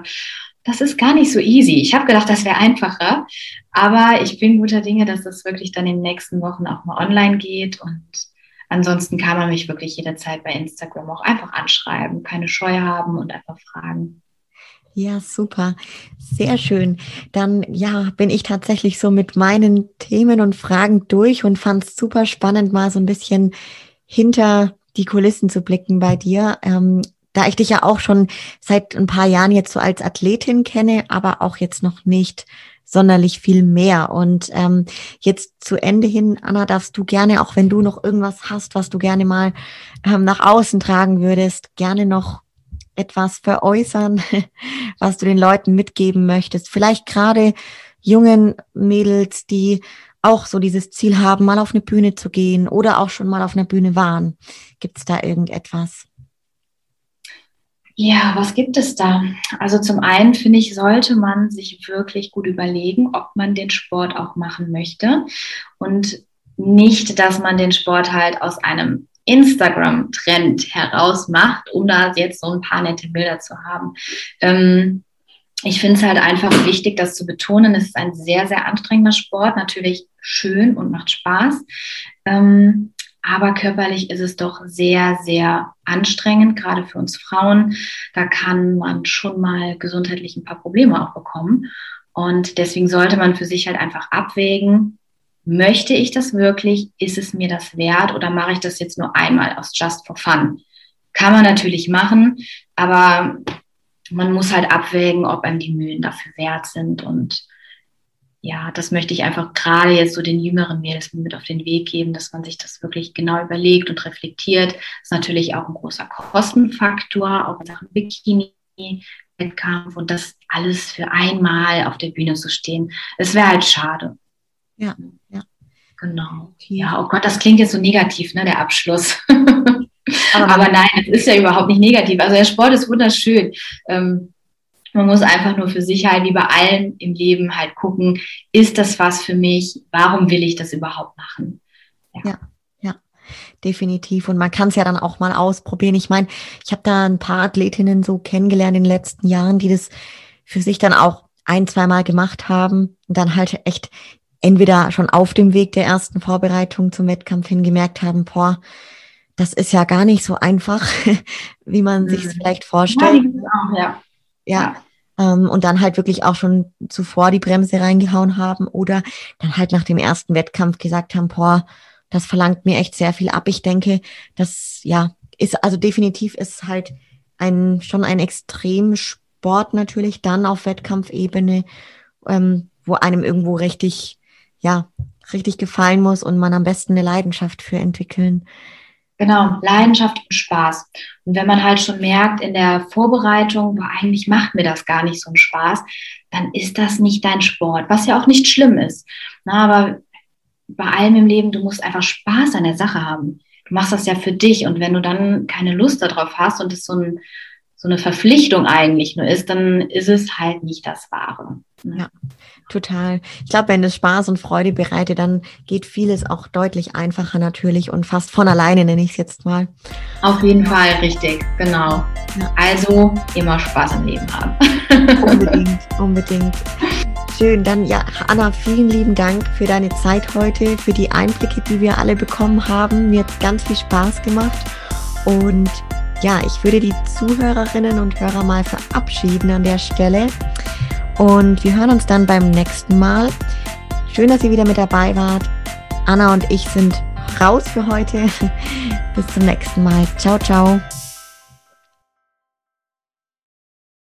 Speaker 2: das ist gar nicht so easy. Ich habe gedacht, das wäre einfacher, aber ich bin guter Dinge, dass das wirklich dann in den nächsten Wochen auch mal online geht und ansonsten kann man mich wirklich jederzeit bei Instagram auch einfach anschreiben, keine Scheu haben und einfach fragen.
Speaker 1: Ja, super. Sehr schön. Dann ja, bin ich tatsächlich so mit meinen Themen und Fragen durch und fand es super spannend, mal so ein bisschen hinter die Kulissen zu blicken bei dir. Ähm, da ich dich ja auch schon seit ein paar Jahren jetzt so als Athletin kenne, aber auch jetzt noch nicht sonderlich viel mehr. Und ähm, jetzt zu Ende hin, Anna, darfst du gerne, auch wenn du noch irgendwas hast, was du gerne mal ähm, nach außen tragen würdest, gerne noch etwas veräußern, *laughs* was du den Leuten mitgeben möchtest. Vielleicht gerade jungen Mädels, die auch so dieses Ziel haben, mal auf eine Bühne zu gehen oder auch schon mal auf einer Bühne waren. Gibt es da irgendetwas?
Speaker 2: Ja, was gibt es da? Also zum einen finde ich, sollte man sich wirklich gut überlegen, ob man den Sport auch machen möchte und nicht, dass man den Sport halt aus einem Instagram-Trend heraus macht, um da jetzt so ein paar nette Bilder zu haben. Ähm, ich finde es halt einfach wichtig, das zu betonen. Es ist ein sehr, sehr anstrengender Sport, natürlich schön und macht Spaß. Ähm, aber körperlich ist es doch sehr, sehr anstrengend, gerade für uns Frauen. Da kann man schon mal gesundheitlich ein paar Probleme auch bekommen. Und deswegen sollte man für sich halt einfach abwägen, möchte ich das wirklich? Ist es mir das wert oder mache ich das jetzt nur einmal aus Just for Fun? Kann man natürlich machen, aber man muss halt abwägen, ob einem die Mühen dafür wert sind. Und ja, das möchte ich einfach gerade jetzt so den jüngeren Mädels mit auf den Weg geben, dass man sich das wirklich genau überlegt und reflektiert. Das ist natürlich auch ein großer Kostenfaktor, auch in Sachen Bikini. Wettkampf und das alles für einmal auf der Bühne zu stehen. Es wäre halt schade.
Speaker 1: Ja, ja.
Speaker 2: Genau. Ja, oh Gott, das klingt jetzt so negativ, ne, der Abschluss. *laughs* Aber, Aber nein, es ist ja überhaupt nicht negativ. Also der Sport ist wunderschön. Ähm, man muss einfach nur für Sicherheit, wie bei allem im Leben, halt gucken, ist das was für mich? Warum will ich das überhaupt machen?
Speaker 1: Ja. ja, ja definitiv. Und man kann es ja dann auch mal ausprobieren. Ich meine, ich habe da ein paar Athletinnen so kennengelernt in den letzten Jahren, die das für sich dann auch ein, zweimal gemacht haben und dann halt echt entweder schon auf dem Weg der ersten Vorbereitung zum Wettkampf hin gemerkt haben, boah, das ist ja gar nicht so einfach, *laughs* wie man mhm. sich es vielleicht vorstellt. Ja, ja. ja. Ähm, und dann halt wirklich auch schon zuvor die Bremse reingehauen haben oder dann halt nach dem ersten Wettkampf gesagt haben, boah, das verlangt mir echt sehr viel ab. Ich denke, das ja ist also definitiv ist halt ein schon ein Extremsport natürlich dann auf Wettkampfebene, ähm, wo einem irgendwo richtig ja richtig gefallen muss und man am besten eine Leidenschaft für entwickeln
Speaker 2: Genau, Leidenschaft und Spaß. Und wenn man halt schon merkt in der Vorbereitung, boah, eigentlich macht mir das gar nicht so einen Spaß, dann ist das nicht dein Sport, was ja auch nicht schlimm ist. Na, aber bei allem im Leben, du musst einfach Spaß an der Sache haben. Du machst das ja für dich und wenn du dann keine Lust darauf hast und es so ein, so eine Verpflichtung eigentlich nur ist, dann ist es halt nicht das Wahre.
Speaker 1: Ne? Ja, total. Ich glaube, wenn es Spaß und Freude bereitet, dann geht vieles auch deutlich einfacher natürlich und fast von alleine nenne ich es jetzt mal.
Speaker 2: Auf jeden Fall, richtig, genau. Ja. Also immer Spaß im Leben haben. *laughs*
Speaker 1: Unbedingt, unbedingt. Schön, dann ja, Anna, vielen lieben Dank für deine Zeit heute, für die Einblicke, die wir alle bekommen haben. Mir hat ganz viel Spaß gemacht und ja, ich würde die Zuhörerinnen und Hörer mal verabschieden an der Stelle. Und wir hören uns dann beim nächsten Mal. Schön, dass ihr wieder mit dabei wart. Anna und ich sind raus für heute. *laughs* Bis zum nächsten Mal. Ciao, ciao.